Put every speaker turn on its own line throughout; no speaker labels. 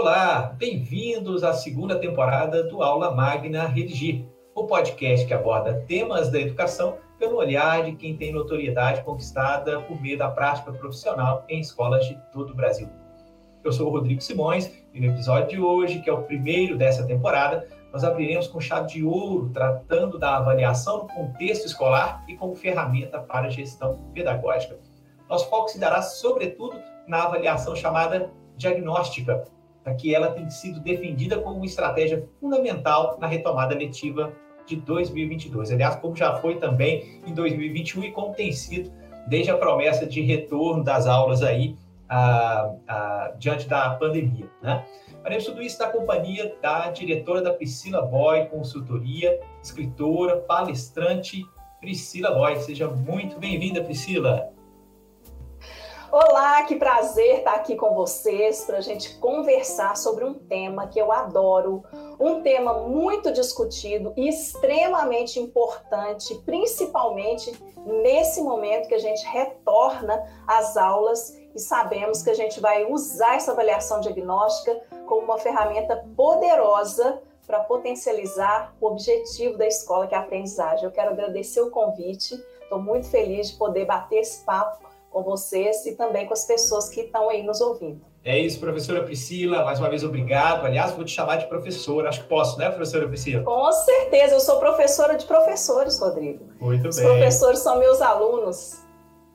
Olá, bem-vindos à segunda temporada do Aula Magna Redigir, o podcast que aborda temas da educação pelo olhar de quem tem notoriedade conquistada por meio da prática profissional em escolas de todo o Brasil. Eu sou o Rodrigo Simões e no episódio de hoje, que é o primeiro dessa temporada, nós abriremos com chave de ouro, tratando da avaliação no contexto escolar e como ferramenta para gestão pedagógica. Nosso foco se dará, sobretudo, na avaliação chamada diagnóstica, que ela tem sido defendida como uma estratégia fundamental na retomada letiva de 2022. Aliás, como já foi também em 2021 e como tem sido desde a promessa de retorno das aulas aí a, a, diante da pandemia, né? Faremos tudo isso na companhia da diretora da Priscila Boy Consultoria, escritora, palestrante Priscila Boy. Seja muito bem-vinda, Priscila.
Olá, que prazer estar aqui com vocês para a gente conversar sobre um tema que eu adoro, um tema muito discutido e extremamente importante, principalmente nesse momento que a gente retorna às aulas e sabemos que a gente vai usar essa avaliação diagnóstica como uma ferramenta poderosa para potencializar o objetivo da escola, que é a aprendizagem. Eu quero agradecer o convite, estou muito feliz de poder bater esse papo com vocês e também com as pessoas que estão aí nos ouvindo.
É isso, professora Priscila. Mais uma vez, obrigado. Aliás, vou te chamar de professora. Acho que posso, né, professora Priscila?
Com certeza. Eu sou professora de professores, Rodrigo.
Muito
Os
bem.
Os professores são meus alunos.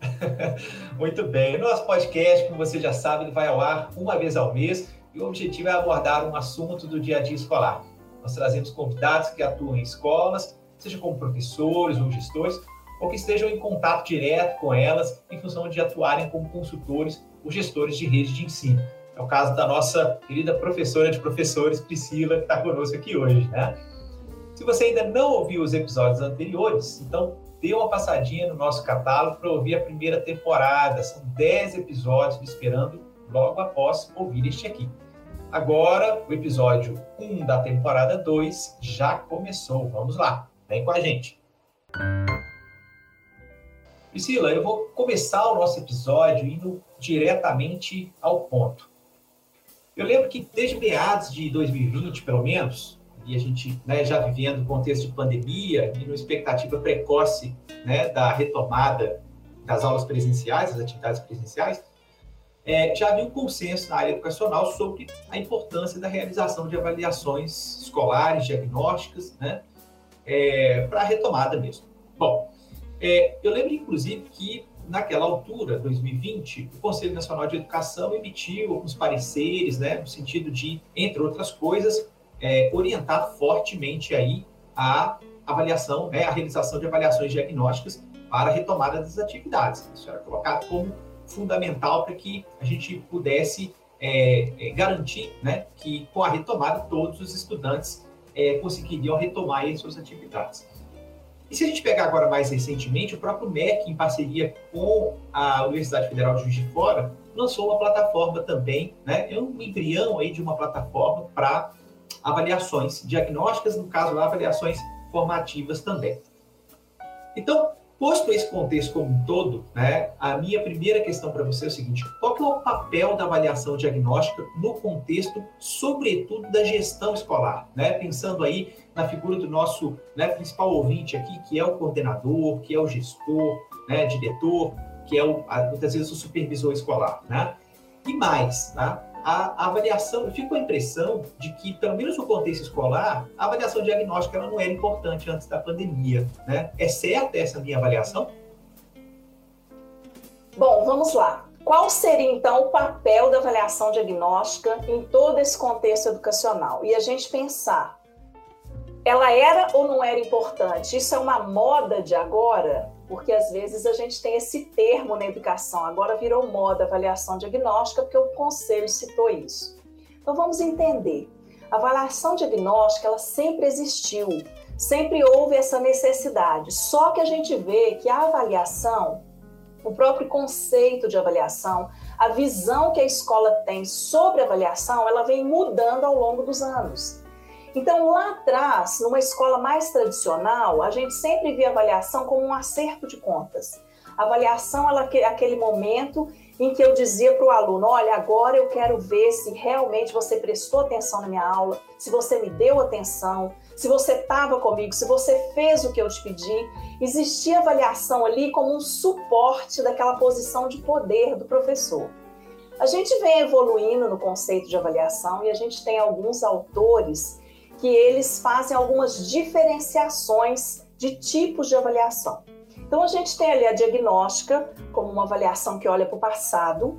Muito bem. Nosso podcast, como você já sabe, ele vai ao ar uma vez ao mês e o objetivo é abordar um assunto do dia a dia escolar. Nós trazemos convidados que atuam em escolas, seja como professores ou gestores, ou que estejam em contato direto com elas em função de atuarem como consultores ou gestores de rede de ensino. É o caso da nossa querida professora de professores, Priscila, que está conosco aqui hoje, né? Se você ainda não ouviu os episódios anteriores, então dê uma passadinha no nosso catálogo para ouvir a primeira temporada. São 10 episódios esperando logo após ouvir este aqui. Agora, o episódio 1 da temporada 2 já começou. Vamos lá, vem com a gente. Priscila, eu vou começar o nosso episódio indo diretamente ao ponto. Eu lembro que desde meados de 2020, pelo menos, e a gente né, já vivendo o contexto de pandemia e numa expectativa precoce né, da retomada das aulas presenciais, das atividades presenciais, é, já havia um consenso na área educacional sobre a importância da realização de avaliações escolares, diagnósticas, né, é, para a retomada mesmo. Bom, é, eu lembro, inclusive, que naquela altura, 2020, o Conselho Nacional de Educação emitiu alguns pareceres, né, no sentido de, entre outras coisas, é, orientar fortemente aí a avaliação, né, a realização de avaliações diagnósticas para a retomada das atividades. Isso era colocado como fundamental para que a gente pudesse é, é, garantir né, que, com a retomada, todos os estudantes é, conseguiriam retomar as suas atividades. E se a gente pegar agora mais recentemente, o próprio MEC, em parceria com a Universidade Federal de Juiz de Fora, lançou uma plataforma também, né, é um embrião aí de uma plataforma para avaliações diagnósticas, no caso lá, avaliações formativas também. Então, posto esse contexto como um todo, né, a minha primeira questão para você é o seguinte: qual é o papel da avaliação diagnóstica no contexto, sobretudo, da gestão escolar? Né? Pensando aí na figura do nosso né, principal ouvinte aqui, que é o coordenador, que é o gestor, né, diretor, que é o, muitas vezes o supervisor escolar. Né? E mais, né? A, avaliação, eu fico com a impressão de que, pelo menos no contexto escolar, a avaliação diagnóstica ela não era importante antes da pandemia. Né? É certa essa minha avaliação?
Bom, vamos lá. Qual seria então o papel da avaliação diagnóstica em todo esse contexto educacional? E a gente pensar, ela era ou não era importante? Isso é uma moda de agora? Porque às vezes a gente tem esse termo na educação, agora virou moda avaliação diagnóstica, porque o conselho citou isso. Então vamos entender. A avaliação diagnóstica, ela sempre existiu, sempre houve essa necessidade. Só que a gente vê que a avaliação, o próprio conceito de avaliação, a visão que a escola tem sobre avaliação, ela vem mudando ao longo dos anos. Então, lá atrás, numa escola mais tradicional, a gente sempre via avaliação como um acerto de contas. A avaliação ela aquele momento em que eu dizia para o aluno: olha, agora eu quero ver se realmente você prestou atenção na minha aula, se você me deu atenção, se você estava comigo, se você fez o que eu te pedi. Existia avaliação ali como um suporte daquela posição de poder do professor. A gente vem evoluindo no conceito de avaliação e a gente tem alguns autores que eles fazem algumas diferenciações de tipos de avaliação. Então a gente tem ali a diagnóstica como uma avaliação que olha para o passado.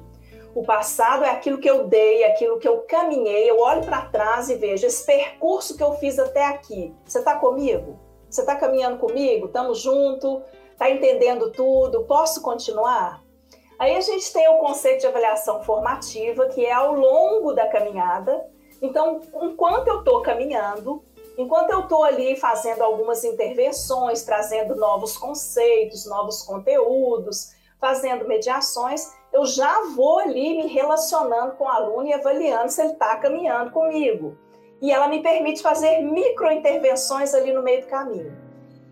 O passado é aquilo que eu dei, aquilo que eu caminhei. Eu olho para trás e vejo esse percurso que eu fiz até aqui. Você está comigo? Você está caminhando comigo? Estamos juntos? Está entendendo tudo? Posso continuar? Aí a gente tem o conceito de avaliação formativa, que é ao longo da caminhada. Então, enquanto eu estou caminhando, enquanto eu estou ali fazendo algumas intervenções, trazendo novos conceitos, novos conteúdos, fazendo mediações, eu já vou ali me relacionando com o aluno e avaliando se ele está caminhando comigo. E ela me permite fazer micro intervenções ali no meio do caminho.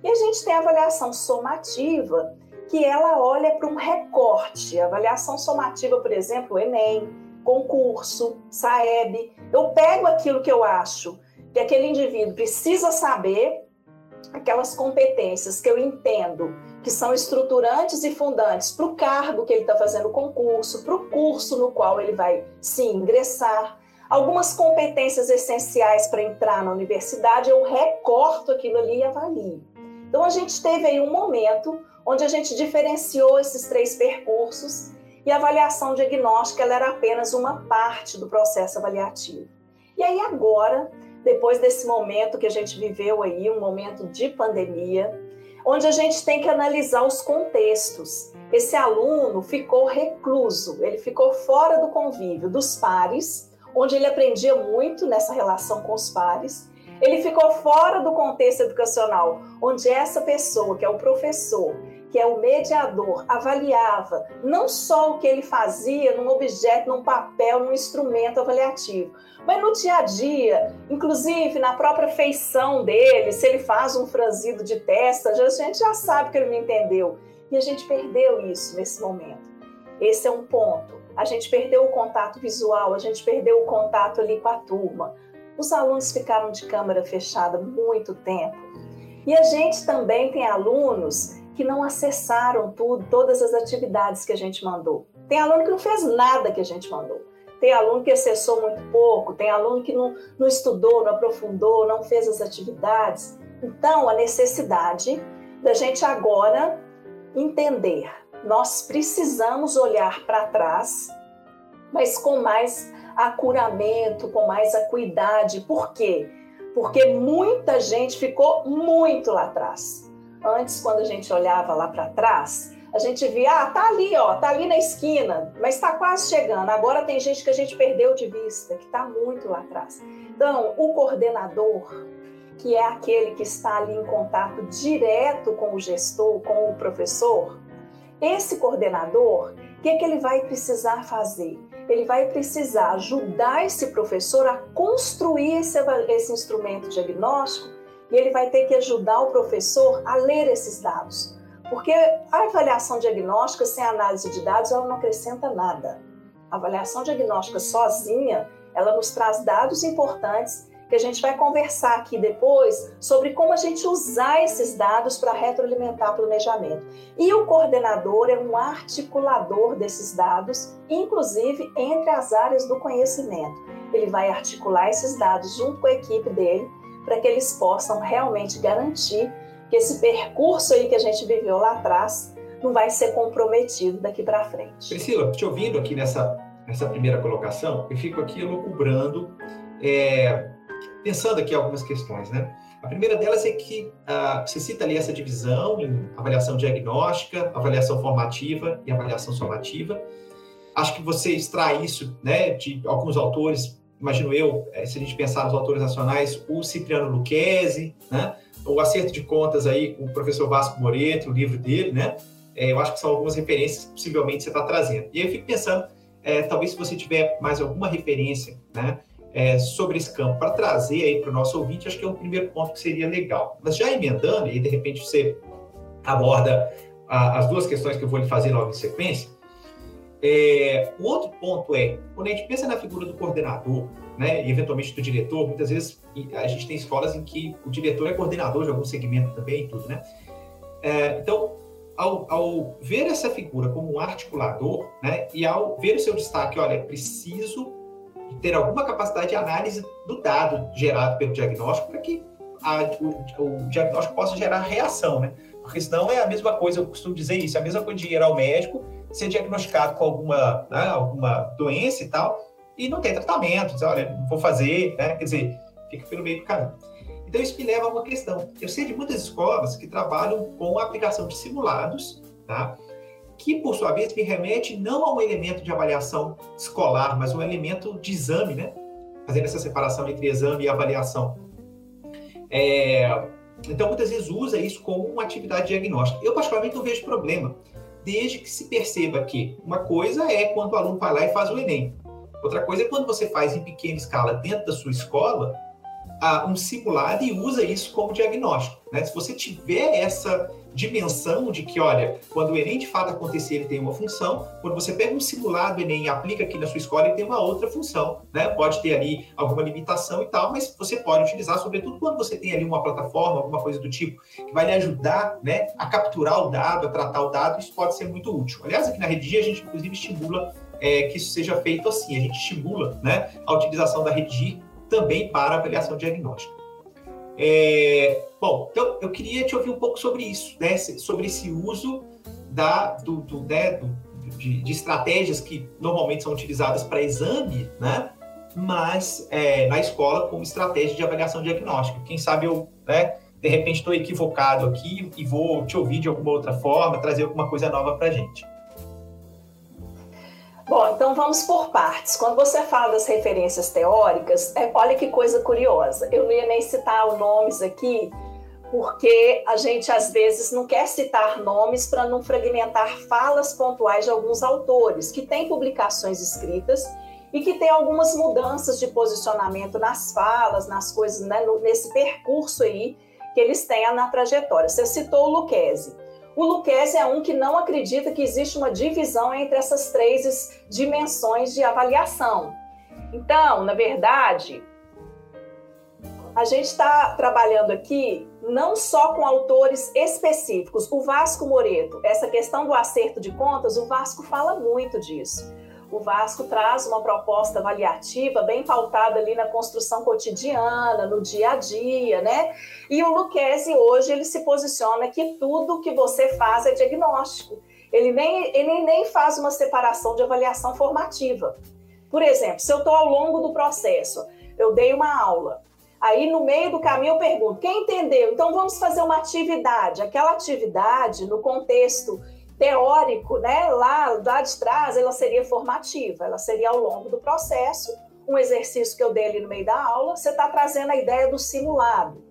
E a gente tem a avaliação somativa, que ela olha para um recorte. A avaliação somativa, por exemplo, o Enem, concurso, SAEB. Eu pego aquilo que eu acho que aquele indivíduo precisa saber, aquelas competências que eu entendo que são estruturantes e fundantes para o cargo que ele está fazendo o concurso, para o curso no qual ele vai se ingressar, algumas competências essenciais para entrar na universidade, eu recorto aquilo ali e avalio. Então a gente teve aí um momento onde a gente diferenciou esses três percursos e a avaliação diagnóstica era apenas uma parte do processo avaliativo. E aí agora, depois desse momento que a gente viveu aí, um momento de pandemia, onde a gente tem que analisar os contextos. Esse aluno ficou recluso, ele ficou fora do convívio dos pares, onde ele aprendia muito nessa relação com os pares. Ele ficou fora do contexto educacional, onde essa pessoa, que é o professor, que é o mediador, avaliava não só o que ele fazia num objeto, num papel, num instrumento avaliativo, mas no dia a dia, inclusive na própria feição dele, se ele faz um franzido de testa, a gente já sabe que ele não entendeu. E a gente perdeu isso nesse momento. Esse é um ponto. A gente perdeu o contato visual, a gente perdeu o contato ali com a turma. Os alunos ficaram de câmera fechada muito tempo. E a gente também tem alunos que não acessaram tudo, todas as atividades que a gente mandou. Tem aluno que não fez nada que a gente mandou. Tem aluno que acessou muito pouco, tem aluno que não, não estudou, não aprofundou, não fez as atividades. Então, a necessidade da gente agora entender. Nós precisamos olhar para trás, mas com mais acuramento, com mais acuidade. Por quê? Porque muita gente ficou muito lá atrás. Antes, quando a gente olhava lá para trás, a gente via, ah, tá ali, ó, tá ali na esquina, mas está quase chegando. Agora tem gente que a gente perdeu de vista, que está muito lá atrás. Então, o coordenador, que é aquele que está ali em contato direto com o gestor, com o professor, esse coordenador, o que, é que ele vai precisar fazer? Ele vai precisar ajudar esse professor a construir esse, esse instrumento diagnóstico e ele vai ter que ajudar o professor a ler esses dados. Porque a avaliação diagnóstica sem análise de dados, ela não acrescenta nada. A avaliação diagnóstica sozinha, ela nos traz dados importantes que a gente vai conversar aqui depois sobre como a gente usar esses dados para retroalimentar planejamento. E o coordenador é um articulador desses dados, inclusive entre as áreas do conhecimento. Ele vai articular esses dados junto com a equipe dele para que eles possam realmente garantir que esse percurso aí que a gente viveu lá atrás não vai ser comprometido daqui para frente.
Priscila, te ouvindo aqui nessa, nessa primeira colocação, eu fico aqui elucubrando, é, pensando aqui algumas questões, né? A primeira delas é que ah, você cita ali essa divisão em avaliação diagnóstica, avaliação formativa e avaliação somativa. Acho que você extrai isso né, de alguns autores imagino eu, é, se a gente pensar nos autores nacionais, o Cipriano Lucchesi, né? o Acerto de Contas aí com o professor Vasco Moreto, o livro dele, né? É, eu acho que são algumas referências que possivelmente você está trazendo. E aí eu fico pensando, é, talvez se você tiver mais alguma referência, né? É, sobre esse campo para trazer aí para o nosso ouvinte, acho que é um primeiro ponto que seria legal. Mas já emendando, e de repente você aborda a, as duas questões que eu vou lhe fazer logo em sequência, É, o outro ponto é, quando a gente pensa na figura do coordenador, né, e eventualmente do diretor, muitas vezes a gente tem escolas em que o diretor é coordenador de algum segmento também e tudo, né? É, então, ao, ao, ver essa figura como um articulador, né, e ao ver o seu destaque, olha, é preciso ter alguma capacidade de análise do dado gerado pelo diagnóstico para que a, o, o, diagnóstico possa gerar reação, né? Porque senão é a mesma coisa, eu costumo dizer isso, é a mesma coisa de ir ao médico, ser diagnosticado com alguma, né, alguma doença e tal, e não ter tratamento, dizer, olha, não vou fazer, né? Quer dizer, fica pelo meio do caminho. Então, isso me leva a uma questão. Eu sei de muitas escolas que trabalham com a aplicação de simulados, tá? que, por sua vez, me remete não a um elemento de avaliação escolar, mas um elemento de exame, né? Fazendo essa separação entre exame e avaliação. É, então, muitas vezes usa isso como uma atividade diagnóstica. Eu, particularmente, não vejo problema, desde que se perceba que uma coisa é quando o aluno vai lá e faz o Enem. Outra coisa é quando você faz em pequena escala dentro da sua escola um simulado e usa isso como diagnóstico. Né? Se você tiver essa dimensão de que, olha, quando o Enem de fato acontecer, ele tem uma função, quando você pega um simulado Enem e aplica aqui na sua escola, ele tem uma outra função, né? Pode ter ali alguma limitação e tal, mas você pode utilizar, sobretudo quando você tem ali uma plataforma, alguma coisa do tipo, que vai lhe ajudar, né, a capturar o dado, a tratar o dado, isso pode ser muito útil. Aliás, aqui na Redigir, a gente inclusive estimula é, que isso seja feito assim, a gente estimula, né, a utilização da Redigir também para avaliação diagnóstica. É, bom, então eu queria te ouvir um pouco sobre isso, né? sobre esse uso da, do, do, né? do de, de, estratégias que normalmente são utilizadas para exame, né? mas é, na escola como estratégia de avaliação diagnóstica. Quem sabe eu, né, de repente, estou equivocado aqui e vou te ouvir de alguma outra forma, trazer alguma coisa nova para a gente.
Bom, então vamos por partes. Quando você fala das referências teóricas, é, olha que coisa curiosa. Eu não ia nem citar nomes aqui, porque a gente às vezes não quer citar nomes para não fragmentar falas pontuais de alguns autores que têm publicações escritas e que têm algumas mudanças de posicionamento nas falas, nas coisas, né, nesse percurso aí que eles têm na trajetória. Você citou o Lucchese. O Lucchese é um que não acredita que existe uma divisão entre essas três dimensões de avaliação. Então, na verdade, a gente está trabalhando aqui não só com autores específicos. O Vasco Moreto, essa questão do acerto de contas, o Vasco fala muito disso o Vasco traz uma proposta avaliativa bem pautada ali na construção cotidiana, no dia a dia, né? E o Luquezzi hoje ele se posiciona que tudo que você faz é diagnóstico. Ele nem, ele nem faz uma separação de avaliação formativa. Por exemplo, se eu estou ao longo do processo, eu dei uma aula, Aí, no meio do caminho, eu pergunto: quem entendeu? Então, vamos fazer uma atividade. Aquela atividade, no contexto teórico, né, lá, lá de trás, ela seria formativa, ela seria ao longo do processo, um exercício que eu dei ali no meio da aula, você está trazendo a ideia do simulado.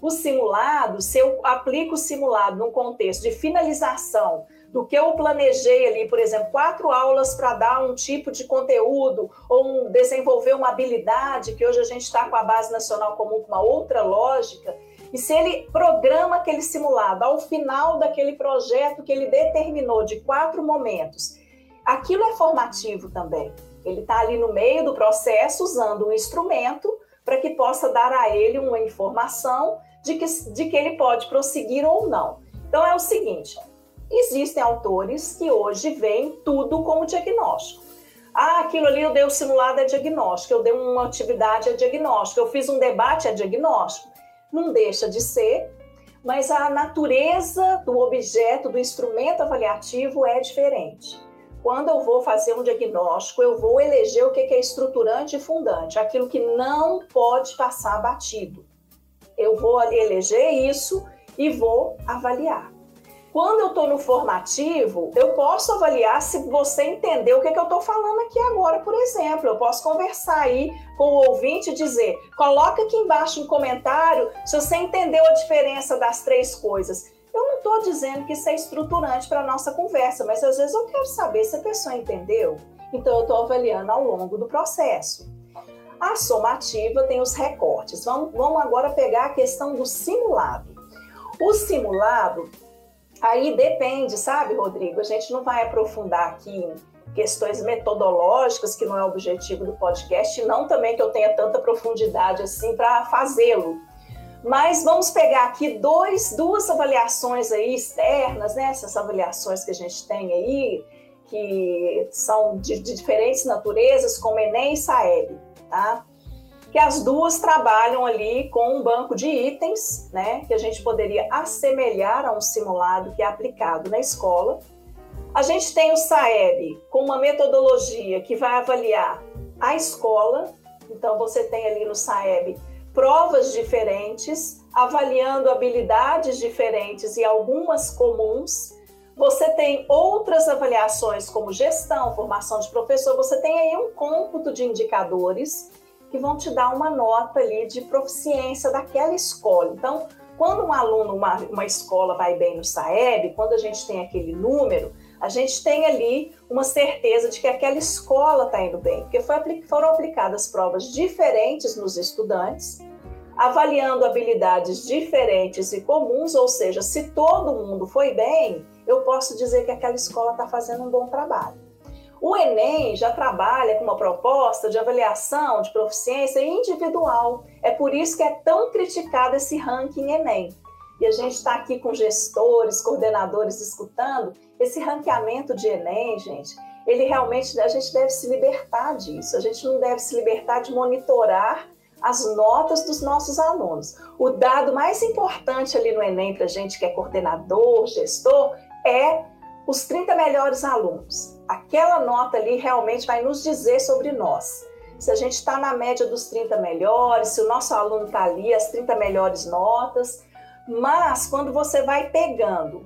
O simulado, se eu aplico o simulado num contexto de finalização do que eu planejei ali, por exemplo, quatro aulas para dar um tipo de conteúdo ou um, desenvolver uma habilidade, que hoje a gente está com a base nacional comum com uma outra lógica, e se ele programa aquele simulado ao final daquele projeto que ele determinou de quatro momentos, aquilo é formativo também. Ele está ali no meio do processo usando um instrumento para que possa dar a ele uma informação de que, de que ele pode prosseguir ou não. Então é o seguinte: existem autores que hoje veem tudo como diagnóstico. Ah, aquilo ali eu dei o simulado é diagnóstico, eu dei uma atividade é diagnóstico, eu fiz um debate é diagnóstico não deixa de ser, mas a natureza do objeto, do instrumento avaliativo é diferente. Quando eu vou fazer um diagnóstico, eu vou eleger o que é estruturante e fundante, aquilo que não pode passar batido. Eu vou eleger isso e vou avaliar. Quando eu estou no formativo, eu posso avaliar se você entendeu o que, é que eu estou falando aqui agora, por exemplo. Eu posso conversar aí com o ouvinte e dizer: coloca aqui embaixo um comentário se você entendeu a diferença das três coisas. Eu não estou dizendo que isso é estruturante para a nossa conversa, mas às vezes eu quero saber se a pessoa entendeu. Então, eu estou avaliando ao longo do processo. A somativa tem os recortes. Vamos, vamos agora pegar a questão do simulado. O simulado Aí depende, sabe, Rodrigo? A gente não vai aprofundar aqui questões metodológicas, que não é o objetivo do podcast, não também que eu tenha tanta profundidade assim para fazê-lo. Mas vamos pegar aqui dois, duas avaliações aí externas, né? Essas avaliações que a gente tem aí, que são de, de diferentes naturezas, como Enem e Saeb, tá? Que as duas trabalham ali com um banco de itens, né? Que a gente poderia assemelhar a um simulado que é aplicado na escola. A gente tem o Saeb com uma metodologia que vai avaliar a escola. Então, você tem ali no Saeb provas diferentes, avaliando habilidades diferentes e algumas comuns. Você tem outras avaliações, como gestão, formação de professor, você tem aí um cômputo de indicadores que vão te dar uma nota ali de proficiência daquela escola. Então, quando um aluno, uma, uma escola vai bem no SAEB, quando a gente tem aquele número, a gente tem ali uma certeza de que aquela escola está indo bem, porque foi, foram aplicadas provas diferentes nos estudantes avaliando habilidades diferentes e comuns, ou seja, se todo mundo foi bem, eu posso dizer que aquela escola está fazendo um bom trabalho. O Enem já trabalha com uma proposta de avaliação de proficiência individual. É por isso que é tão criticado esse ranking Enem. E a gente está aqui com gestores, coordenadores escutando. Esse ranqueamento de Enem, gente, ele realmente, a gente deve se libertar disso. A gente não deve se libertar de monitorar as notas dos nossos alunos. O dado mais importante ali no Enem para a gente que é coordenador, gestor, é os 30 melhores alunos. Aquela nota ali realmente vai nos dizer sobre nós. Se a gente está na média dos 30 melhores, se o nosso aluno está ali, as 30 melhores notas. Mas quando você vai pegando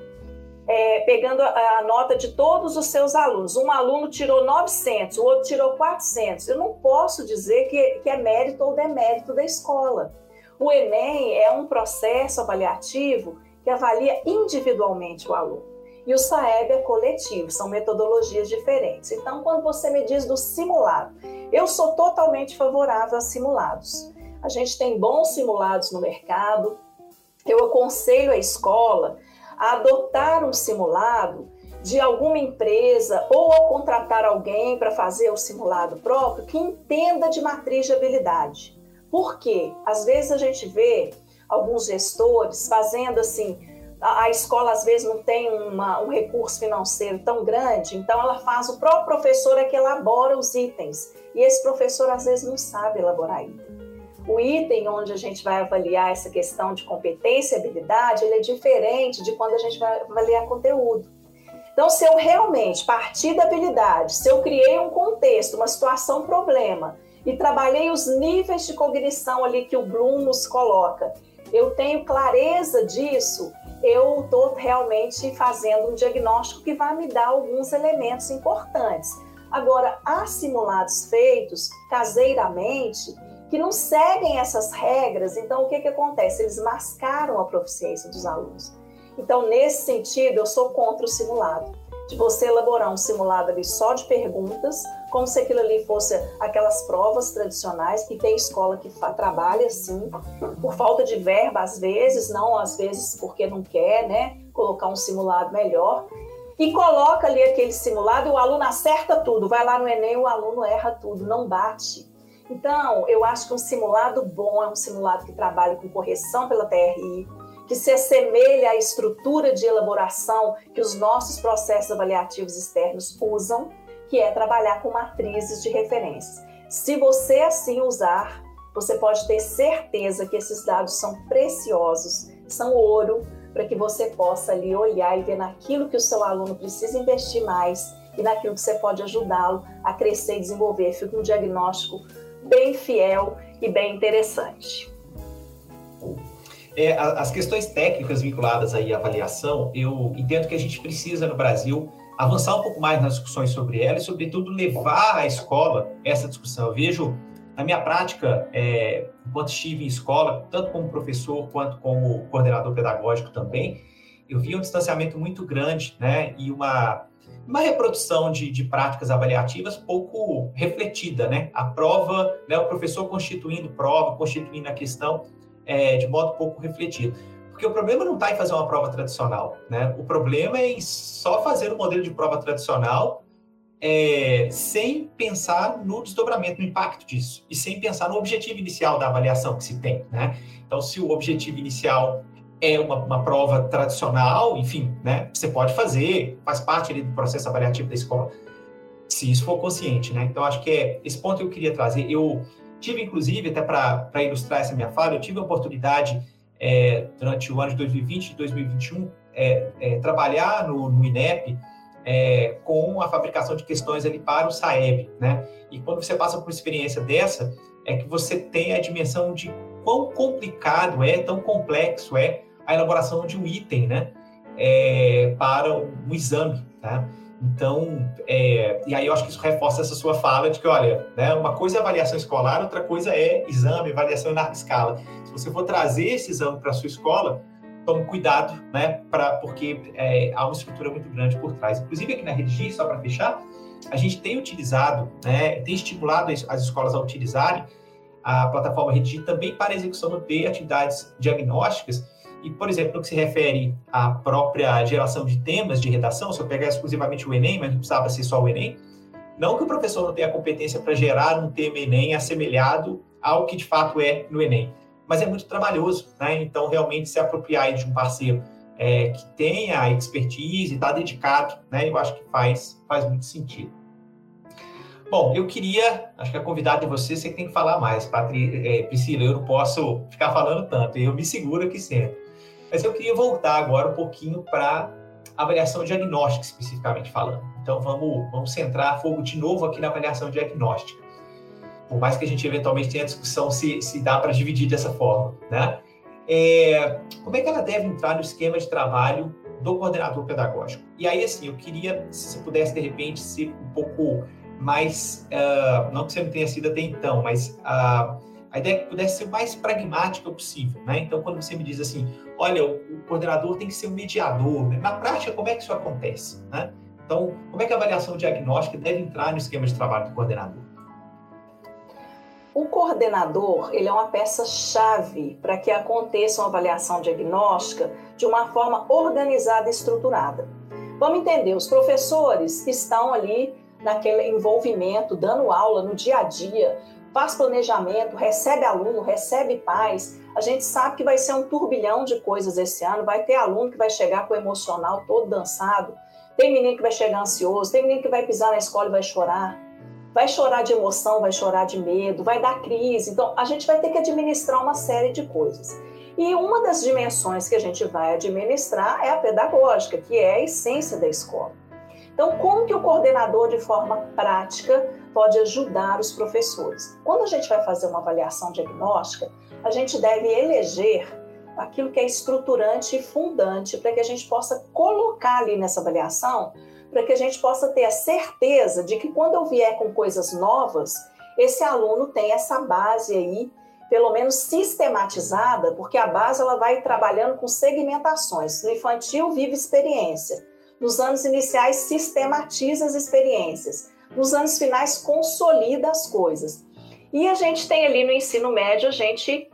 é, pegando a, a, nota de todos os seus alunos. Um aluno tirou 900, o outro tirou 400. Eu não posso dizer que, que é mérito ou demérito da escola. O Enem é um processo avaliativo que avalia individualmente o aluno. E o SAEB é coletivo, são metodologias diferentes. Então, quando você me diz do simulado, eu sou totalmente favorável a simulados. A gente tem bons simulados no mercado. Eu aconselho a escola a adotar um simulado de alguma empresa ou ao contratar alguém para fazer o simulado próprio que entenda de matriz de habilidade. Por quê? Às vezes a gente vê alguns gestores fazendo assim, a, escola às vezes não tem uma, um recurso financeiro tão grande, então ela faz, o próprio professor é que elabora os itens. E esse professor às vezes não sabe elaborar itens. O item onde a gente vai avaliar essa questão de competência e habilidade, ele é diferente de quando a gente vai avaliar conteúdo. Então, se eu realmente partir da habilidade, se eu criei um contexto, uma situação, problema, e trabalhei os níveis de cognição ali que o Bloom nos coloca, eu tenho clareza disso, eu estou realmente fazendo um diagnóstico que vai me dar alguns elementos importantes. Agora, há simulados feitos caseiramente que não seguem essas regras, então o que, que acontece? Eles mascaram a proficiência dos alunos. Então, nesse sentido, eu sou contra o simulado. De você elaborar um simulado ali só de perguntas, como se aquilo ali fosse aquelas provas tradicionais, que tem escola que trabalha assim, por falta de verba, às vezes, não às vezes porque não quer, né? Colocar um simulado melhor. E coloca ali aquele simulado e o aluno acerta tudo. Vai lá no Enem, o aluno erra tudo, não bate. Então, eu acho que um simulado bom é um simulado que trabalha com correção pela TRI, que se assemelha à estrutura de elaboração que os nossos processos avaliativos externos usam, que é trabalhar com matrizes de referências. Se você assim usar, você pode ter certeza que esses dados são preciosos, são ouro, para que você possa ali olhar e ver naquilo que o seu aluno precisa investir mais e naquilo que você pode ajudá-lo a crescer e desenvolver. Fica um diagnóstico bem fiel e bem interessante.
É, as questões técnicas vinculadas aí à avaliação, eu entendo que a gente precisa no Brasil avançar um pouco mais nas discussões sobre ela e, sobretudo, levar à escola essa discussão. Eu vejo na minha prática, é, enquanto estive em escola, tanto como professor quanto como coordenador pedagógico também, eu vi um distanciamento muito grande, né, e uma uma reprodução de, de práticas avaliativas pouco refletida, né? A prova, né, o professor constituindo prova, constituindo a questão é, de modo pouco refletido. Porque o problema não está em fazer uma prova tradicional, né? O problema é em só fazer o um modelo de prova tradicional é, sem pensar no desdobramento, no impacto disso, e sem pensar no objetivo inicial da avaliação que se tem. Né? Então, se o objetivo inicial é uma, uma, prova tradicional, enfim, né, você pode fazer, faz parte ali do processo avaliativo da escola, se isso for consciente. Né? Então, acho que é esse ponto que eu queria trazer. Eu tive, inclusive, até para ilustrar essa minha fala, eu tive a oportunidade, é, durante o ano de 2020 e 2021, é, é, trabalhar no, no INEP, é, com a fabricação de questões ali para o SAEB, né? E quando você passa por uma experiência dessa, é que você tem a dimensão de quão complicado é, tão complexo é a elaboração de um item, né? É, para um exame, tá? Então, é, e aí eu acho que isso reforça essa sua fala de que, olha, né, uma coisa é avaliação escolar, outra coisa é exame, avaliação em larga escala. Se você for trazer esse exame para a sua escola, tome cuidado, né, pra, porque é, há uma estrutura muito grande por trás. Inclusive aqui na Redigi, só para fechar, a gente tem utilizado, né, tem estimulado as escolas a utilizarem a plataforma Redigi também para execução de atividades diagnósticas e, por exemplo, no que se refere à própria geração de temas de redação, se eu pegar exclusivamente o Enem, mas não precisava ser só o Enem, não que o professor não tenha competência para gerar um tema Enem assemelhado ao que de fato é no Enem, mas é muito trabalhoso, né? Então, realmente se apropriar de um parceiro é, que tenha expertise, está dedicado, né? Eu acho que faz, faz muito sentido. Bom, eu queria, acho que a convidada é você, você tem que falar mais, Patri, é, Priscila, eu não posso ficar falando tanto, eu me seguro aqui sempre. Mas eu queria voltar agora um pouquinho para avaliação diagnóstica, especificamente falando. Então, vamos, vamos centrar fogo de novo aqui na avaliação diagnóstica por mais que a gente eventualmente tenha discussão se, se dá para dividir dessa forma, né? É, como é que ela deve entrar no esquema de trabalho do coordenador pedagógico? E aí, assim, eu queria, se você pudesse, de repente, ser um pouco mais, uh, não que você não tenha sido até então, mas uh, a ideia é que pudesse ser o mais pragmática possível, né? Então, quando você me diz assim, olha, o, coordenador tem que ser um mediador, né? na prática, como é que isso acontece, né? Então, como é que a avaliação diagnóstica deve entrar no esquema de trabalho do coordenador?
O coordenador ele é uma peça-chave para que aconteça uma avaliação diagnóstica de uma forma organizada e estruturada. Vamos entender, os professores estão ali naquele envolvimento, dando aula no dia a dia, faz planejamento, recebe aluno, recebe pais. A gente sabe que vai ser um turbilhão de coisas esse ano, vai ter aluno que vai chegar com o emocional todo dançado, tem menino que vai chegar ansioso, tem menino que vai pisar na escola e vai chorar vai chorar de emoção, vai chorar de medo, vai dar crise. Então, a gente vai ter que administrar uma série de coisas. E uma das dimensões que a gente vai administrar é a pedagógica, que é a essência da escola. Então, como que o coordenador, de forma prática, pode ajudar os professores? Quando a gente vai fazer uma avaliação diagnóstica, a gente deve eleger aquilo que é estruturante e fundante para que a gente possa colocar ali nessa avaliação para que a gente possa ter a certeza de que quando eu vier com coisas novas, esse aluno tem essa base aí, pelo menos sistematizada, porque a base ela vai trabalhando com segmentações. No infantil vive experiência, nos anos iniciais sistematiza as experiências, nos anos finais consolida as coisas. E a gente tem ali no ensino médio, a gente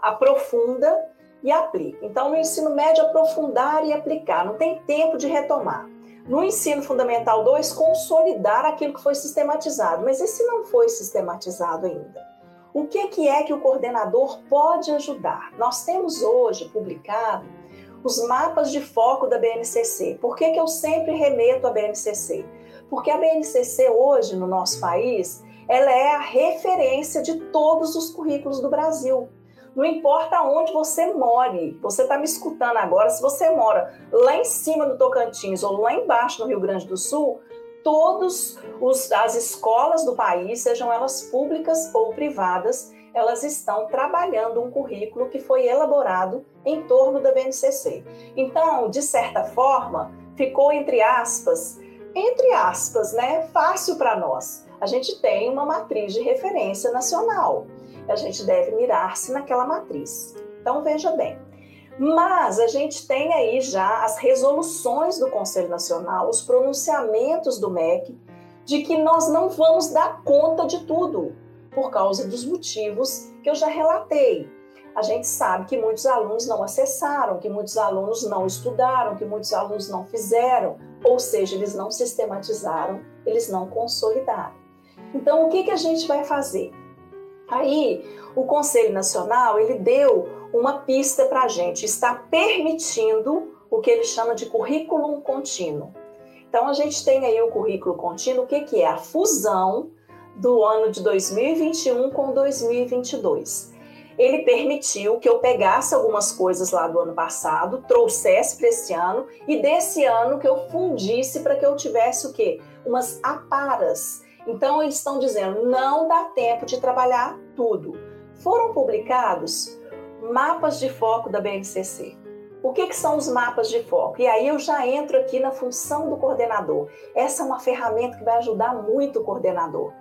aprofunda e aplica. Então, no ensino médio, aprofundar e aplicar, não tem tempo de retomar no ensino fundamental 2, consolidar aquilo que foi sistematizado. Mas e se não foi sistematizado ainda? O que, que é que o coordenador pode ajudar? Nós temos hoje publicado os mapas de foco da BNCC. Por que, que eu sempre remeto à BNCC? Porque a BNCC hoje no nosso país, ela é a referência de todos os currículos do Brasil. Não importa onde você more, você está me escutando agora, se você mora lá em cima do Tocantins ou lá embaixo no Rio Grande do Sul, todas as escolas do país, sejam elas públicas ou privadas, elas estão trabalhando um currículo que foi elaborado em torno da BNCC. Então, de certa forma, ficou entre aspas, entre aspas, né, fácil para nós. A gente tem uma matriz de referência nacional a gente deve mirar-se naquela matriz. Então, veja bem. Mas a gente tem aí já as resoluções do Conselho Nacional, os pronunciamentos do MEC, de que nós não vamos dar conta de tudo, por causa dos motivos que eu já relatei. A gente sabe que muitos alunos não acessaram, que muitos alunos não estudaram, que muitos alunos não fizeram, ou seja, eles não sistematizaram, eles não consolidaram. Então, o que, que a gente vai fazer? Aí, o Conselho Nacional ele deu uma pista para a gente, está permitindo o que ele chama de currículo contínuo. Então, a gente tem aí o currículo contínuo, o que, que é? A fusão do ano de 2021 com 2022. Ele permitiu que eu pegasse algumas coisas lá do ano passado, trouxesse para esse ano e desse ano que eu fundisse para que eu tivesse o quê? Umas aparas. Então eles estão dizendo, não dá tempo de trabalhar tudo. Foram publicados mapas de foco da BNCC. O que, que, são os mapas de foco? E aí eu já entro aqui na função do coordenador. Essa é uma ferramenta que vai ajudar muito o coordenador.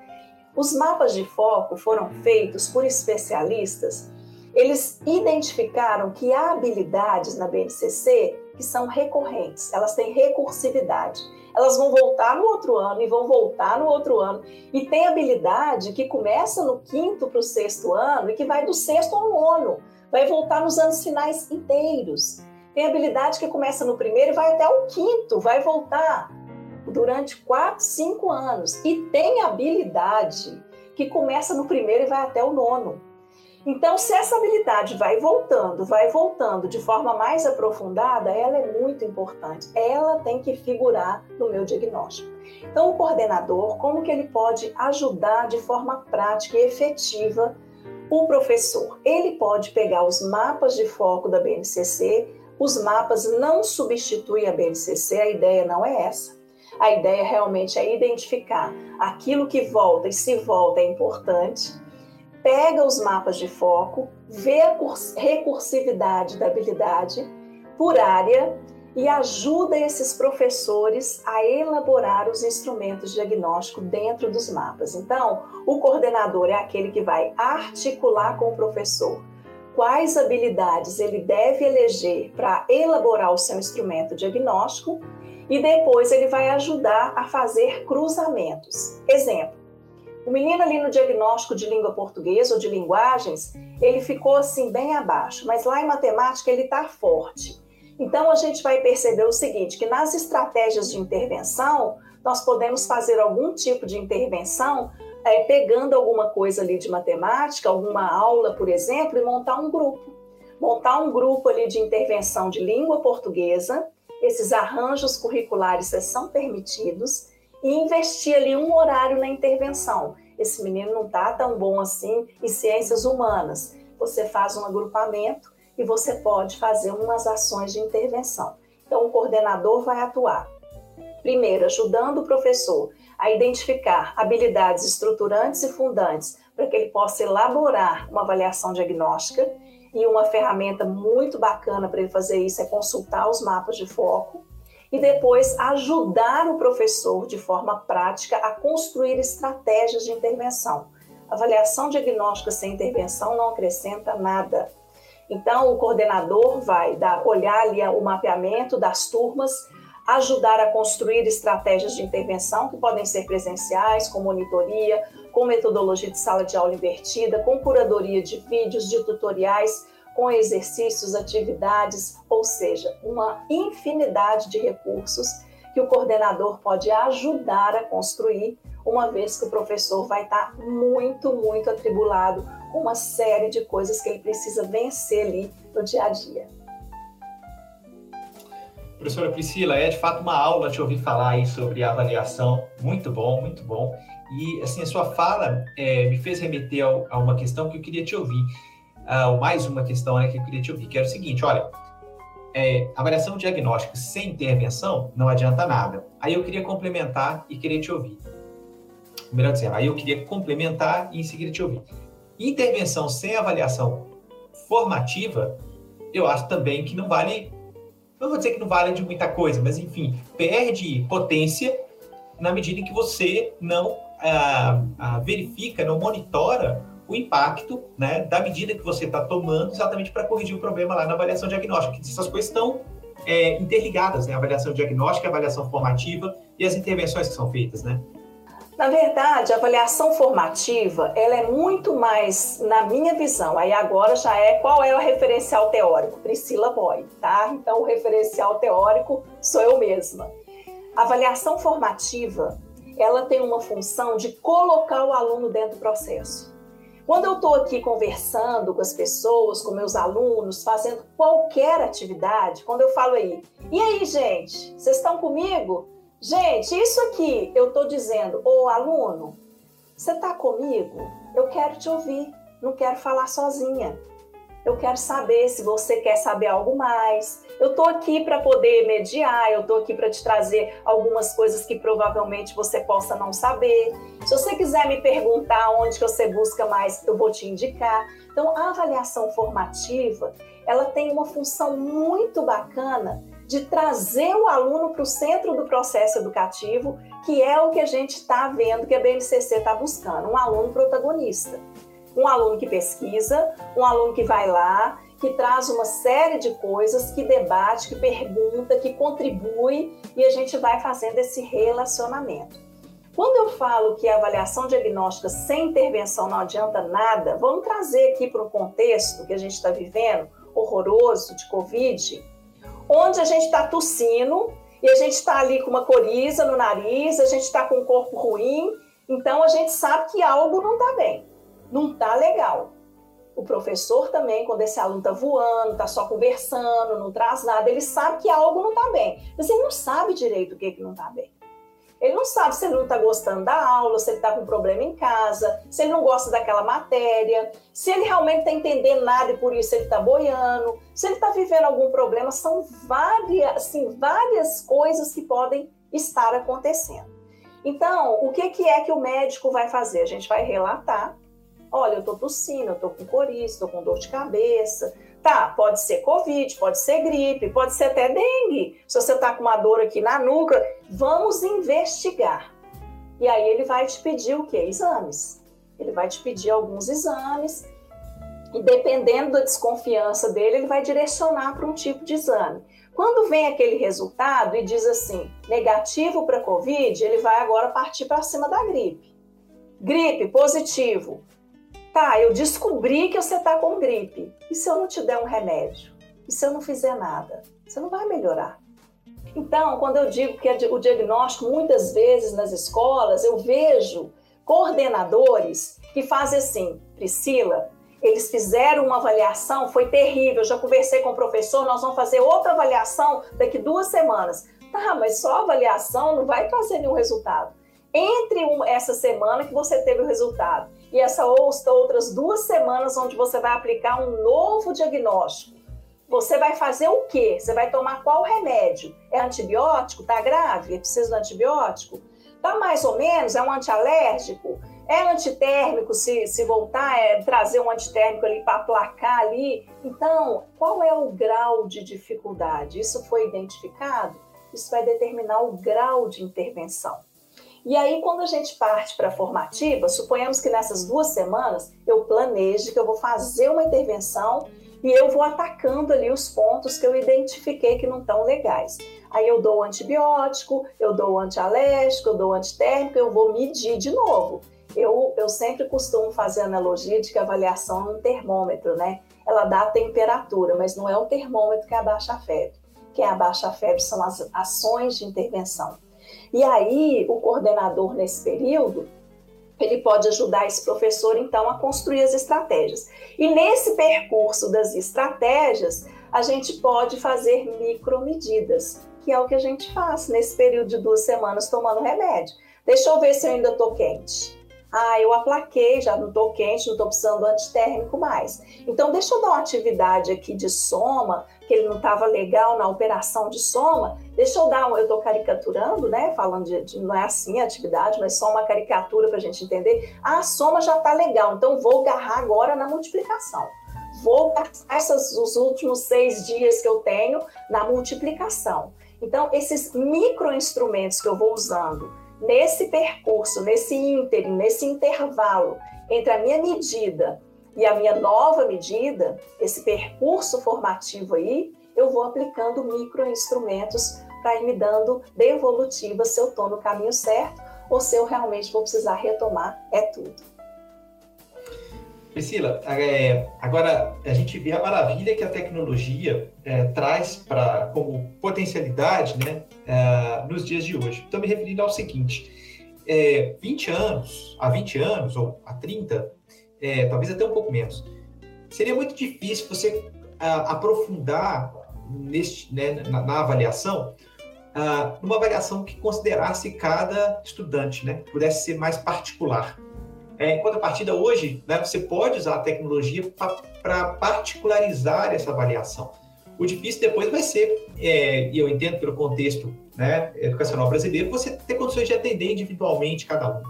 Os mapas de foco foram feitos por especialistas. Eles identificaram que há habilidades na BNCC que são recorrentes, elas têm recursividade. Elas vão voltar no outro ano e vão voltar no outro ano. E tem habilidade que começa no quinto para o sexto ano e que vai do sexto ao nono. Vai voltar nos anos finais inteiros. Tem habilidade que começa no primeiro e vai até o quinto, vai voltar durante 4, 5 anos. E tem habilidade que começa no primeiro e vai até o nono. Então, se essa habilidade vai voltando, vai voltando de forma mais aprofundada, ela é muito importante. Ela tem que figurar no meu diagnóstico. Então, o coordenador, como que ele pode ajudar de forma prática e efetiva o professor? Ele pode pegar os mapas de foco da BNCC, os mapas não substituem a BNCC, a ideia não é essa. A ideia realmente é identificar aquilo que volta e se volta é importante, pega os mapas de foco, vê a recursividade da habilidade por área e ajuda esses professores a elaborar os instrumentos de diagnóstico dentro dos mapas. Então, o coordenador é aquele que vai articular com o professor quais habilidades ele deve eleger para elaborar o seu instrumento diagnóstico e depois ele vai ajudar a fazer cruzamentos. Exemplo: o menino ali no diagnóstico de língua portuguesa ou de linguagens, ele ficou assim bem abaixo, mas lá em matemática ele está forte. Então a gente vai perceber o seguinte, que nas estratégias de intervenção, nós podemos fazer algum tipo de intervenção é, pegando alguma coisa ali de matemática, alguma aula, por exemplo, e montar um grupo. Montar um grupo ali de intervenção de língua portuguesa esses arranjos curriculares são permitidos e investir ali um horário na intervenção. Esse menino não está tão bom assim em ciências humanas. Você faz um agrupamento e você pode fazer umas ações de intervenção. Então, o coordenador vai atuar, primeiro, ajudando o professor a identificar habilidades estruturantes e fundantes para que ele possa elaborar uma avaliação diagnóstica e uma ferramenta muito bacana para ele fazer isso é consultar os mapas de foco e depois ajudar o professor de forma prática a construir estratégias de intervenção. Avaliação diagnóstica sem intervenção não acrescenta nada. Então, o coordenador vai dar, olhar ali o mapeamento das turmas, ajudar a construir estratégias de intervenção que podem ser presenciais, com monitoria, com metodologia de sala de aula invertida, com curadoria de vídeos, de tutoriais, com exercícios, atividades, ou seja, uma infinidade de recursos que o coordenador pode ajudar a construir, uma vez que o professor vai estar muito, muito atribulado com uma série de coisas que ele precisa vencer ali no dia a dia.
Professora Priscila, é de fato uma aula te ouvir falar aí sobre avaliação. Muito bom, muito bom. E assim, a sua fala é, me fez remeter ao, a uma questão que eu queria te ouvir. Uh, mais uma questão né, que eu queria te ouvir, que era o seguinte: olha, é, avaliação diagnóstica sem intervenção não adianta nada. Aí eu queria complementar e queria te ouvir. Melhor dizendo, aí eu queria complementar e em seguida te ouvir. Intervenção sem avaliação formativa, eu acho também que não vale não vou dizer que não vale de muita coisa, mas enfim, perde potência na medida em que você não verifica, não monitora o impacto né, da medida que você está tomando exatamente para corrigir o problema lá na avaliação diagnóstica. Essas coisas estão é, interligadas, né? A avaliação diagnóstica, a avaliação formativa e as intervenções que são feitas, né?
Na verdade, a avaliação formativa, ela é muito mais, na minha visão, aí agora já é qual é o referencial teórico? Priscila Boy, tá? Então, o referencial teórico sou eu mesma. A avaliação formativa, ela tem uma função de colocar o aluno dentro do processo. Quando eu estou aqui conversando com as pessoas, com meus alunos, fazendo qualquer atividade, quando eu falo aí, e aí, gente, vocês estão comigo? Gente, isso aqui eu estou dizendo, ô aluno, você está comigo? Eu quero te ouvir, não quero falar sozinha. Eu quero saber se você quer saber algo mais. Eu estou aqui para poder mediar, eu estou aqui para te trazer algumas coisas que provavelmente você possa não saber. Se você quiser me perguntar onde que você busca mais, eu vou te indicar. Então, a avaliação formativa, ela tem uma função muito bacana de trazer o aluno para o centro do processo educativo, que é o que a gente está vendo que a BNCC está buscando, um aluno protagonista. Um aluno que pesquisa, um aluno que vai lá, que traz uma série de coisas, que debate, que pergunta, que contribui e a gente vai fazendo esse relacionamento. Quando eu falo que a avaliação diagnóstica sem intervenção não adianta nada, vamos trazer aqui para o contexto que a gente está vivendo, horroroso, de Covid, onde a gente está tossindo e a gente está ali com uma coriza no nariz, a gente está com um corpo ruim, então a gente sabe que algo não está bem, não está legal. O professor também, quando esse aluno está voando, está só conversando, não traz nada, ele sabe que algo não está bem, mas ele não sabe direito o que, que não está bem. Ele não sabe se ele não está gostando da aula, se ele está com problema em casa, se ele não gosta daquela matéria, se ele realmente está entendendo nada e por isso ele está boiando, se ele está vivendo algum problema. São várias, assim, várias coisas que podem estar acontecendo. Então, o que, que é que o médico vai fazer? A gente vai relatar. Olha, eu estou tossindo, eu estou com coriza, estou com dor de cabeça, Tá, pode ser Covid, pode ser gripe, pode ser até dengue. Se você tá com uma dor aqui na nuca, vamos investigar. E aí ele vai te pedir o quê? Exames. Ele vai te pedir alguns exames e dependendo da desconfiança dele, ele vai direcionar para um tipo de exame. Quando vem aquele resultado e diz assim, negativo para Covid, ele vai agora partir para cima da gripe. Gripe, positivo. Tá, eu descobri que você está com gripe. E se eu não te der um remédio? E se eu não fizer nada? Você não vai melhorar. Então, quando eu digo que o diagnóstico, muitas vezes nas escolas, eu vejo coordenadores que fazem assim: Priscila, eles fizeram uma avaliação, foi terrível. Já conversei com o professor, nós vamos fazer outra avaliação daqui duas semanas. Tá, mas só avaliação não vai trazer nenhum resultado. Entre essa semana que você teve o resultado e essa outras duas semanas onde você vai aplicar um novo diagnóstico. Você vai fazer o quê? Você vai tomar qual remédio? É antibiótico? Tá grave? É preciso de antibiótico? Tá mais ou menos? É um antialérgico? É antitérmico se, se voltar, é trazer um antitérmico ali para aplacar ali? Então, qual é o grau de dificuldade? Isso foi identificado? Isso vai determinar o grau de intervenção. E aí, quando a gente parte para a formativa, suponhamos que nessas duas semanas eu planeje que eu vou fazer uma intervenção e eu vou atacando ali os pontos que eu identifiquei que não estão legais. Aí eu dou antibiótico, eu dou antialérgico, eu dou antitérmico, eu vou medir de novo. Eu, eu sempre costumo fazer a analogia de que a avaliação é um termômetro, né? Ela dá a temperatura, mas não é o termômetro que abaixa a febre. Quem abaixa a febre são as ações de intervenção. E aí, o coordenador, nesse período, ele pode ajudar esse professor, então, a construir as estratégias. E nesse percurso das estratégias, a gente pode fazer micromedidas, que é o que a gente faz nesse período de duas semanas tomando remédio. Deixa eu ver se eu ainda estou quente. Ah, eu aplaquei, já não estou quente, não estou precisando do antitérmico mais. Então, deixa eu dar uma atividade aqui de soma, que ele não estava legal na operação de soma. Deixa eu dar, eu estou caricaturando, né? Falando de, de, não é assim a atividade, mas só uma caricatura para a gente entender. Ah, a soma já está legal, então vou agarrar agora na multiplicação. Vou gastar esses, os últimos seis dias que eu tenho na multiplicação. Então, esses micro instrumentos que eu vou usando nesse percurso, nesse ínterim, nesse intervalo entre a minha medida e a minha nova medida, esse percurso formativo aí, eu vou aplicando microinstrumentos para ir me dando devolutiva se eu estou no caminho certo ou se eu realmente vou precisar retomar, é tudo.
Priscila, é, agora a gente vê a maravilha que a tecnologia é, traz para como potencialidade né, é, nos dias de hoje. Estou me referindo ao seguinte: 20 é, anos, há 20 anos, ou há 30, é, talvez até um pouco menos, seria muito difícil você aprofundar neste, né, na, na, avaliação, numa avaliação que considerasse cada estudante, né, pudesse ser mais particular. É, em contrapartida, hoje, né, você pode usar a tecnologia para particularizar essa avaliação. O difícil depois vai ser, é, e eu entendo pelo contexto né, educacional brasileiro, você ter condições de atender individualmente cada um.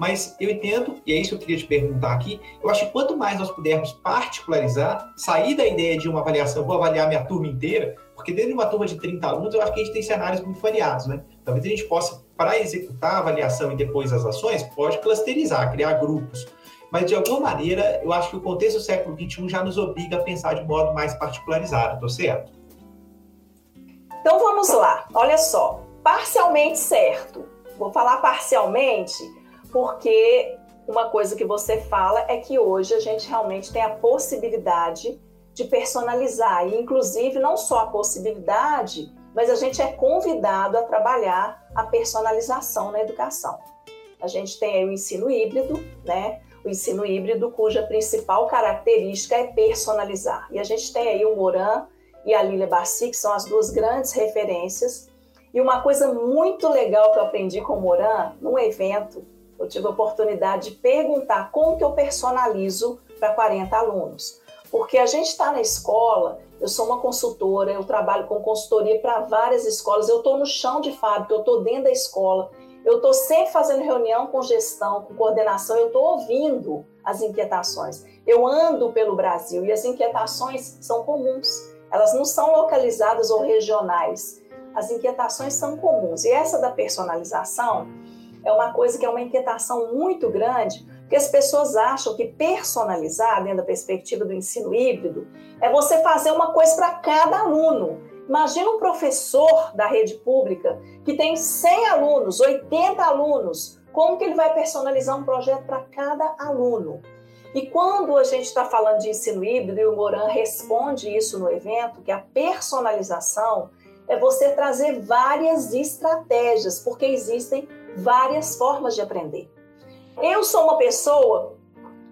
Mas eu entendo, e é isso que eu queria te perguntar aqui, eu acho que quanto mais nós pudermos particularizar, sair da ideia de uma avaliação, vou avaliar minha turma inteira, porque dentro de uma turma de 30 alunos, eu acho que a gente tem cenários muito variados, né? Talvez a gente possa, para executar a avaliação e depois as ações, pode clusterizar, criar grupos. Mas, de alguma maneira, eu acho que o contexto do século XXI já nos obriga a pensar de modo mais particularizado, estou certo?
Então, vamos lá. Olha só. Parcialmente certo. Vou falar parcialmente porque uma coisa que você fala é que hoje a gente realmente tem a possibilidade de personalizar, e inclusive não só a possibilidade, mas a gente é convidado a trabalhar a personalização na educação. A gente tem o ensino híbrido, né? O ensino híbrido cuja principal característica é personalizar. E a gente tem aí o Moran e a Lilia Bassi, que são as duas grandes referências. E uma coisa muito legal que eu aprendi com o Moran, num evento, eu tive a oportunidade de perguntar como que eu personalizo para 40 alunos. Porque a gente está na escola, eu sou uma consultora, eu trabalho com consultoria para várias escolas, eu estou no chão de fábrica, eu estou dentro da escola, eu estou sempre fazendo reunião com gestão, com coordenação, eu estou ouvindo as inquietações. Eu ando pelo Brasil e as inquietações são comuns, elas não são localizadas ou regionais. As inquietações são comuns. E essa da personalização é uma coisa que é uma inquietação muito grande, porque as pessoas acham que personalizar, dentro da perspectiva do ensino híbrido, é você fazer uma coisa para cada aluno. Imagina um professor da rede pública que tem 100 alunos, 80 alunos, como que ele vai personalizar um projeto para cada aluno? E quando a gente está falando de ensino híbrido, e o Moran responde isso no evento, que a personalização é você trazer várias estratégias, porque existem várias formas de aprender. Eu sou uma pessoa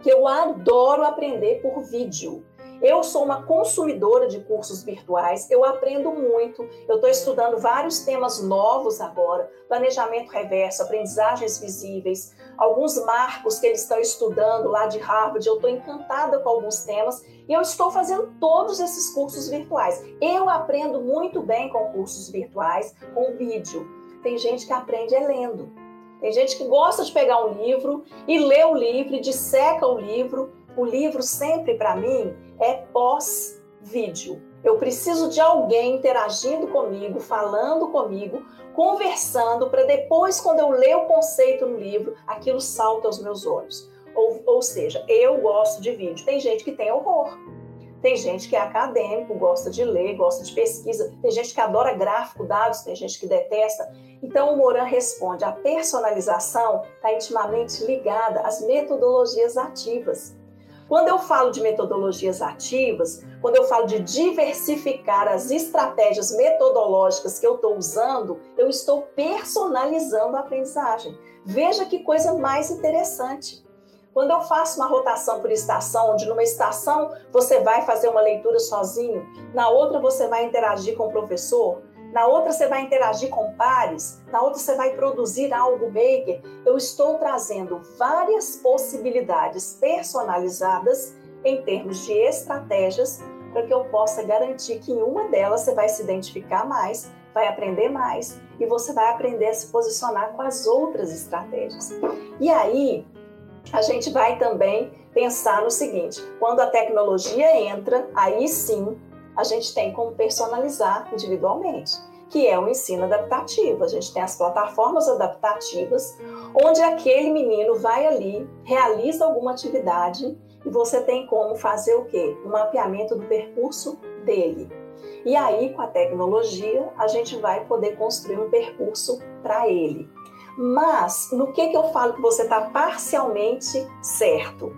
que eu adoro aprender por vídeo. Eu sou uma consumidora de cursos virtuais, eu aprendo muito, eu estou estudando vários temas novos agora, planejamento reverso, aprendizagens visíveis, alguns marcos que eles estão estudando lá de Harvard, eu estou encantada com alguns temas e eu estou fazendo todos esses cursos virtuais. Eu aprendo muito bem com cursos virtuais, com vídeo. Tem gente que aprende é lendo. Tem gente que gosta de pegar um livro e ler o livro, e disseca o livro. O livro sempre para mim é pós-vídeo. Eu preciso de alguém interagindo comigo, falando comigo, conversando, para depois, quando eu ler o conceito no livro, aquilo salta aos meus olhos. Ou, ou seja, eu gosto de vídeo. Tem gente que tem horror. Tem gente que é acadêmico, gosta de ler, gosta de pesquisa. Tem gente que adora gráfico, dados, tem gente que detesta. Então, o Moran responde: a personalização está intimamente ligada às metodologias ativas. Quando eu falo de metodologias ativas, quando eu falo de diversificar as estratégias metodológicas que eu estou usando, eu estou personalizando a aprendizagem. Veja que coisa mais interessante. Quando eu faço uma rotação por estação, onde numa estação você vai fazer uma leitura sozinho, na outra você vai interagir com o professor, na outra você vai interagir com pares, na outra você vai produzir algo maker. Eu estou trazendo várias possibilidades personalizadas em termos de estratégias para que eu possa garantir que em uma delas você vai se identificar mais, vai aprender mais e você vai aprender a se posicionar com as outras estratégias. E aí, a gente vai também pensar no seguinte: quando a tecnologia entra, aí sim a gente tem como personalizar individualmente, que é o ensino adaptativo. A gente tem as plataformas adaptativas, onde aquele menino vai ali, realiza alguma atividade e você tem como fazer o quê? O mapeamento do percurso dele. E aí, com a tecnologia, a gente vai poder construir um percurso para ele. Mas no que, que eu falo que você está parcialmente certo?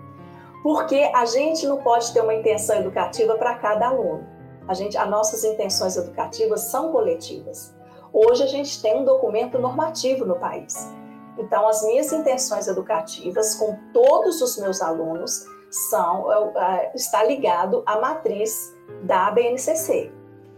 Porque a gente não pode ter uma intenção educativa para cada aluno. A gente, as nossas intenções educativas são coletivas. Hoje a gente tem um documento normativo no país. Então, as minhas intenções educativas com todos os meus alunos são é, é, está ligado à matriz da BNCC,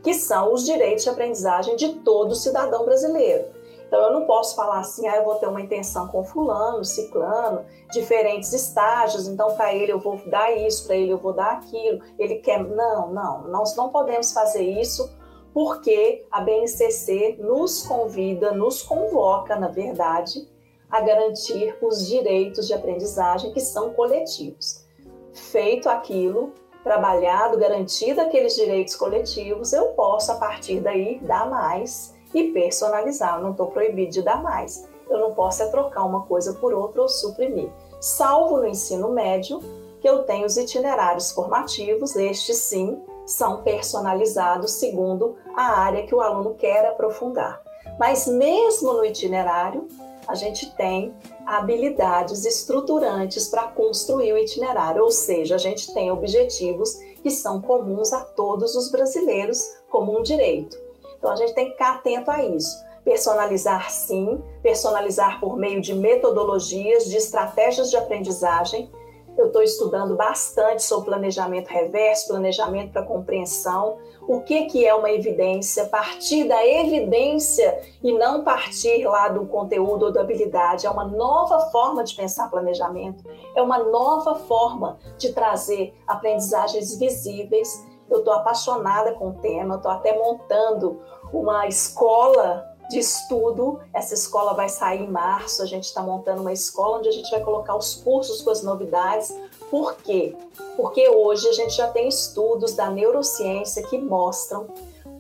que são os direitos de aprendizagem de todo cidadão brasileiro. Então, eu não posso falar assim, ah, eu vou ter uma intenção com fulano, ciclano, diferentes estágios, então para ele eu vou dar isso, para ele eu vou dar aquilo, ele quer... Não, não, nós não podemos fazer isso porque a BNCC nos convida, nos convoca, na verdade, a garantir os direitos de aprendizagem que são coletivos. Feito aquilo, trabalhado, garantido aqueles direitos coletivos, eu posso, a partir daí, dar mais e personalizar. Eu não estou proibido de dar mais. Eu não posso é trocar uma coisa por outra ou suprimir. Salvo no ensino médio, que eu tenho os itinerários formativos, estes sim são personalizados segundo a área que o aluno quer aprofundar. Mas mesmo no itinerário, a gente tem habilidades estruturantes para construir o itinerário, ou seja, a gente tem objetivos que são comuns a todos os brasileiros como um direito. Então a gente tem que ficar atento a isso. Personalizar sim, personalizar por meio de metodologias, de estratégias de aprendizagem. Eu estou estudando bastante sobre planejamento reverso, planejamento para compreensão, o que, que é uma evidência, partir da evidência e não partir lá do conteúdo ou da habilidade. É uma nova forma de pensar planejamento, é uma nova forma de trazer aprendizagens visíveis. Eu estou apaixonada com o tema, estou até montando uma escola de estudo. Essa escola vai sair em março. A gente está montando uma escola onde a gente vai colocar os cursos com as novidades. Por quê? Porque hoje a gente já tem estudos da neurociência que mostram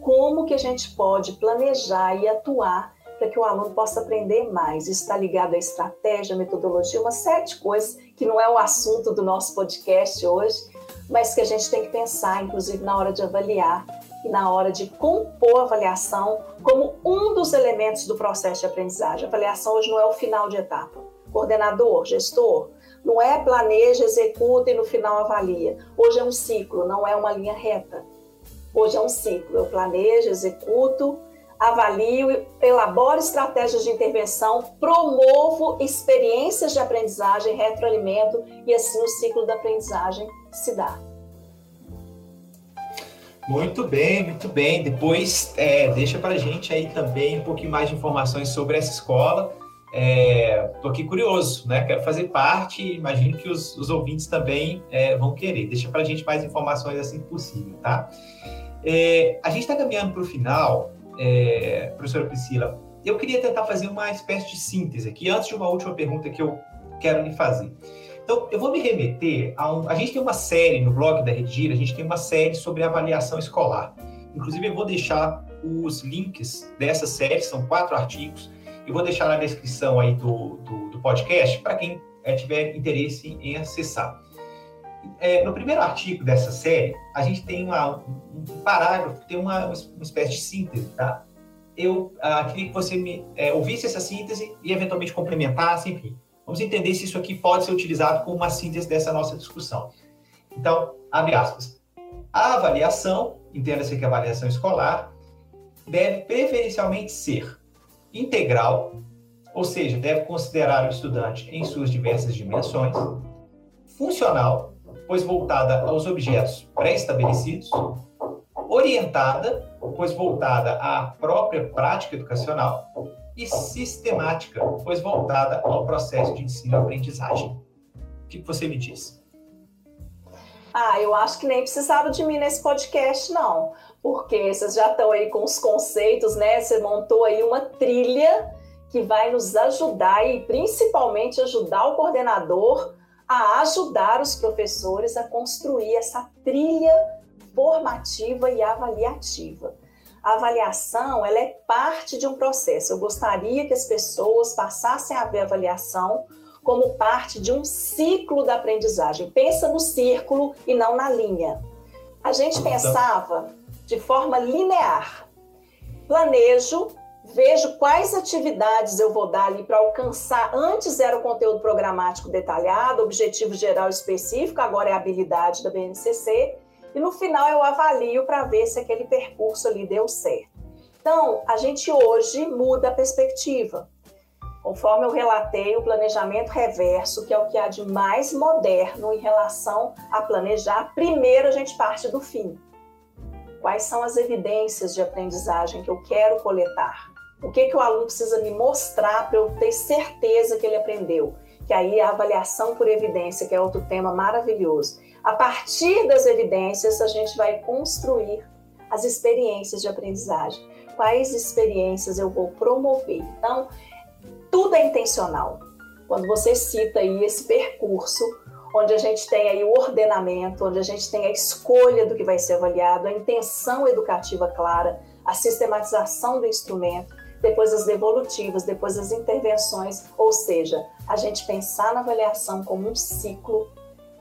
como que a gente pode planejar e atuar para que o aluno possa aprender mais. Isso está ligado à estratégia, metodologia, uma série de coisas que não é o assunto do nosso podcast hoje, mas que a gente tem que pensar, inclusive na hora de avaliar e na hora de compor a avaliação como um dos elementos do processo de aprendizagem. A avaliação hoje não é o final de etapa. Coordenador, gestor, não é planeja, executa e no final avalia. Hoje é um ciclo, não é uma linha reta. Hoje é um ciclo. Eu planejo, executo, avalio, elaboro estratégias de intervenção, promovo experiências de aprendizagem, retroalimento e assim o ciclo da aprendizagem se dá.
Muito bem, muito bem. Depois é, deixa para gente aí também um pouquinho mais de informações sobre essa escola. Estou é, aqui curioso, né? Quero fazer parte. Imagino que os, os ouvintes também é, vão querer. Deixa para gente mais informações assim possível, tá? É, a gente está caminhando para o final, é, professora Priscila. Eu queria tentar fazer uma espécie de síntese aqui, antes de uma última pergunta que eu quero lhe fazer. Então, eu vou me remeter a um. A gente tem uma série no blog da Redigir, a gente tem uma série sobre avaliação escolar. Inclusive, eu vou deixar os links dessa série, são quatro artigos, eu vou deixar na descrição aí do, do, do podcast para quem é, tiver interesse em acessar. É, no primeiro artigo dessa série, a gente tem uma, um parágrafo, tem uma, uma espécie de síntese, tá? Eu ah, queria que você me é, ouvisse essa síntese e eventualmente complementasse, enfim. Vamos entender se isso aqui pode ser utilizado como uma síntese dessa nossa discussão. Então, abre aspas. A avaliação, entenda-se que a avaliação escolar, deve preferencialmente ser integral, ou seja, deve considerar o estudante em suas diversas dimensões, funcional, pois voltada aos objetos pré-estabelecidos, orientada, pois voltada à própria prática educacional, e sistemática, pois voltada ao processo de ensino-aprendizagem. O que você me diz?
Ah, eu acho que nem precisaram de mim nesse podcast, não, porque vocês já estão aí com os conceitos, né? Você montou aí uma trilha que vai nos ajudar e principalmente ajudar o coordenador a ajudar os professores a construir essa trilha formativa e avaliativa. A avaliação ela é parte de um processo. Eu gostaria que as pessoas passassem a ver a avaliação como parte de um ciclo da aprendizagem. Pensa no círculo e não na linha. A gente pensava de forma linear. Planejo, vejo quais atividades eu vou dar ali para alcançar. Antes era o conteúdo programático detalhado, objetivo geral específico, agora é a habilidade da BNCC. E no final eu avalio para ver se aquele percurso ali deu certo. Então, a gente hoje muda a perspectiva. Conforme eu relatei, o planejamento reverso, que é o que há de mais moderno em relação a planejar, primeiro a gente parte do fim. Quais são as evidências de aprendizagem que eu quero coletar? O que, que o aluno precisa me mostrar para eu ter certeza que ele aprendeu? Que aí a avaliação por evidência, que é outro tema maravilhoso. A partir das evidências, a gente vai construir as experiências de aprendizagem. Quais experiências eu vou promover? Então, tudo é intencional. Quando você cita aí esse percurso, onde a gente tem aí o ordenamento, onde a gente tem a escolha do que vai ser avaliado, a intenção educativa clara, a sistematização do instrumento, depois as devolutivas, depois as intervenções, ou seja, a gente pensar na avaliação como um ciclo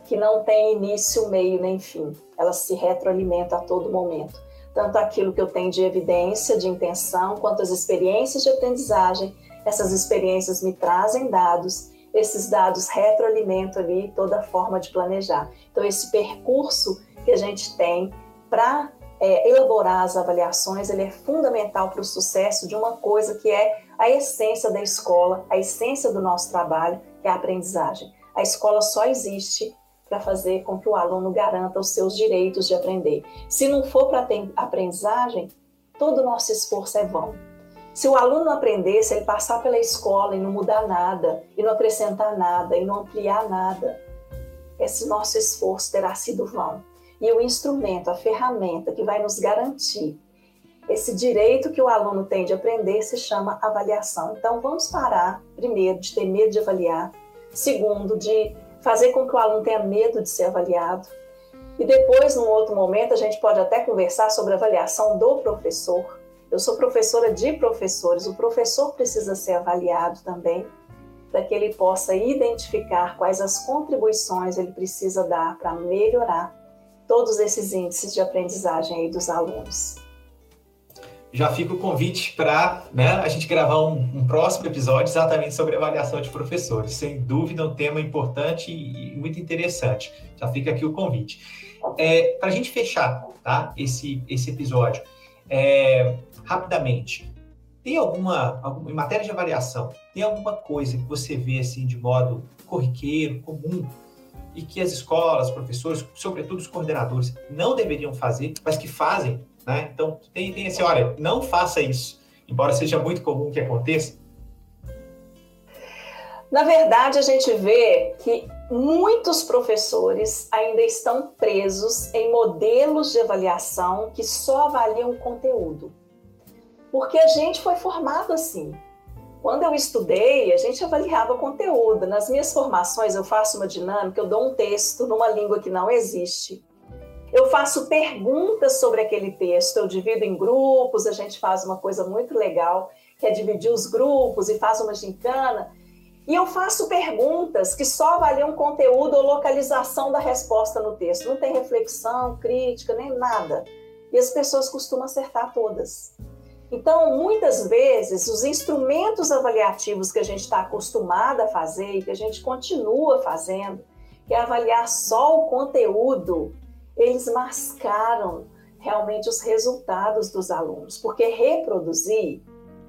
que não tem início, meio nem fim. Ela se retroalimenta a todo momento. Tanto aquilo que eu tenho de evidência, de intenção, quanto as experiências de aprendizagem essas experiências me trazem dados, esses dados retroalimentam ali toda a forma de planejar. Então, esse percurso que a gente tem para é, elaborar as avaliações, ele é fundamental para o sucesso de uma coisa que é a essência da escola, a essência do nosso trabalho, que é a aprendizagem. A escola só existe para fazer com que o aluno garanta os seus direitos de aprender. Se não for para aprendizagem, todo o nosso esforço é vão. Se o aluno aprender, se ele passar pela escola e não mudar nada, e não acrescentar nada, e não ampliar nada, esse nosso esforço terá sido vão. E o instrumento, a ferramenta que vai nos garantir esse direito que o aluno tem de aprender se chama avaliação. Então, vamos parar, primeiro, de ter medo de avaliar, segundo, de fazer com que o aluno tenha medo de ser avaliado. E depois, num outro momento, a gente pode até conversar sobre a avaliação do professor eu sou professora de professores, o professor precisa ser avaliado também, para que ele possa identificar quais as contribuições ele precisa dar para melhorar todos esses índices de aprendizagem aí dos alunos.
Já fica o convite para né, a gente gravar um, um, próximo episódio exatamente sobre avaliação de professores. Sem dúvida, um tema importante e muito interessante. Já fica aqui o convite. É, para a gente fechar tá, esse, esse episódio, é, rapidamente, tem alguma, alguma, em matéria de avaliação, tem alguma coisa que você vê assim de modo corriqueiro, comum, e que as escolas, professores, sobretudo os coordenadores, não deveriam fazer, mas que fazem, né? Então, tem, tem esse, olha, não faça isso, embora seja muito comum que aconteça.
Na verdade, a gente vê que muitos professores ainda estão presos em modelos de avaliação que só avaliam o conteúdo porque a gente foi formado assim. Quando eu estudei, a gente avaliava conteúdo. Nas minhas formações, eu faço uma dinâmica, eu dou um texto numa língua que não existe. Eu faço perguntas sobre aquele texto, eu divido em grupos, a gente faz uma coisa muito legal, que é dividir os grupos e faz uma gincana. E eu faço perguntas que só avaliam conteúdo ou localização da resposta no texto. Não tem reflexão, crítica, nem nada. E as pessoas costumam acertar todas. Então, muitas vezes, os instrumentos avaliativos que a gente está acostumado a fazer e que a gente continua fazendo, que é avaliar só o conteúdo, eles mascaram realmente os resultados dos alunos, porque reproduzir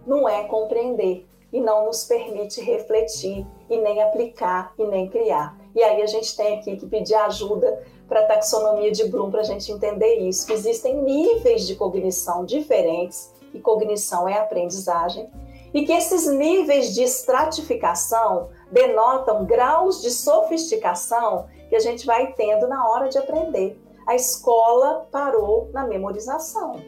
não é compreender e não nos permite refletir e nem aplicar e nem criar. E aí a gente tem aqui que pedir ajuda para a taxonomia de Bloom para a gente entender isso, que existem níveis de cognição diferentes e cognição é aprendizagem, e que esses níveis de estratificação denotam graus de sofisticação que a gente vai tendo na hora de aprender. A escola parou na memorização.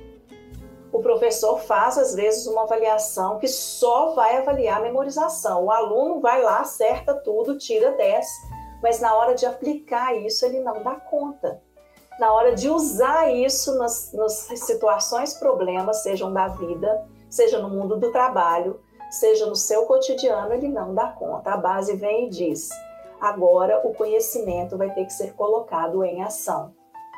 O professor faz, às vezes, uma avaliação que só vai avaliar a memorização. O aluno vai lá, acerta tudo, tira 10, mas na hora de aplicar isso, ele não dá conta na hora de usar isso nas, nas situações, problemas, sejam da vida, seja no mundo do trabalho, seja no seu cotidiano, ele não dá conta. A base vem e diz: agora o conhecimento vai ter que ser colocado em ação.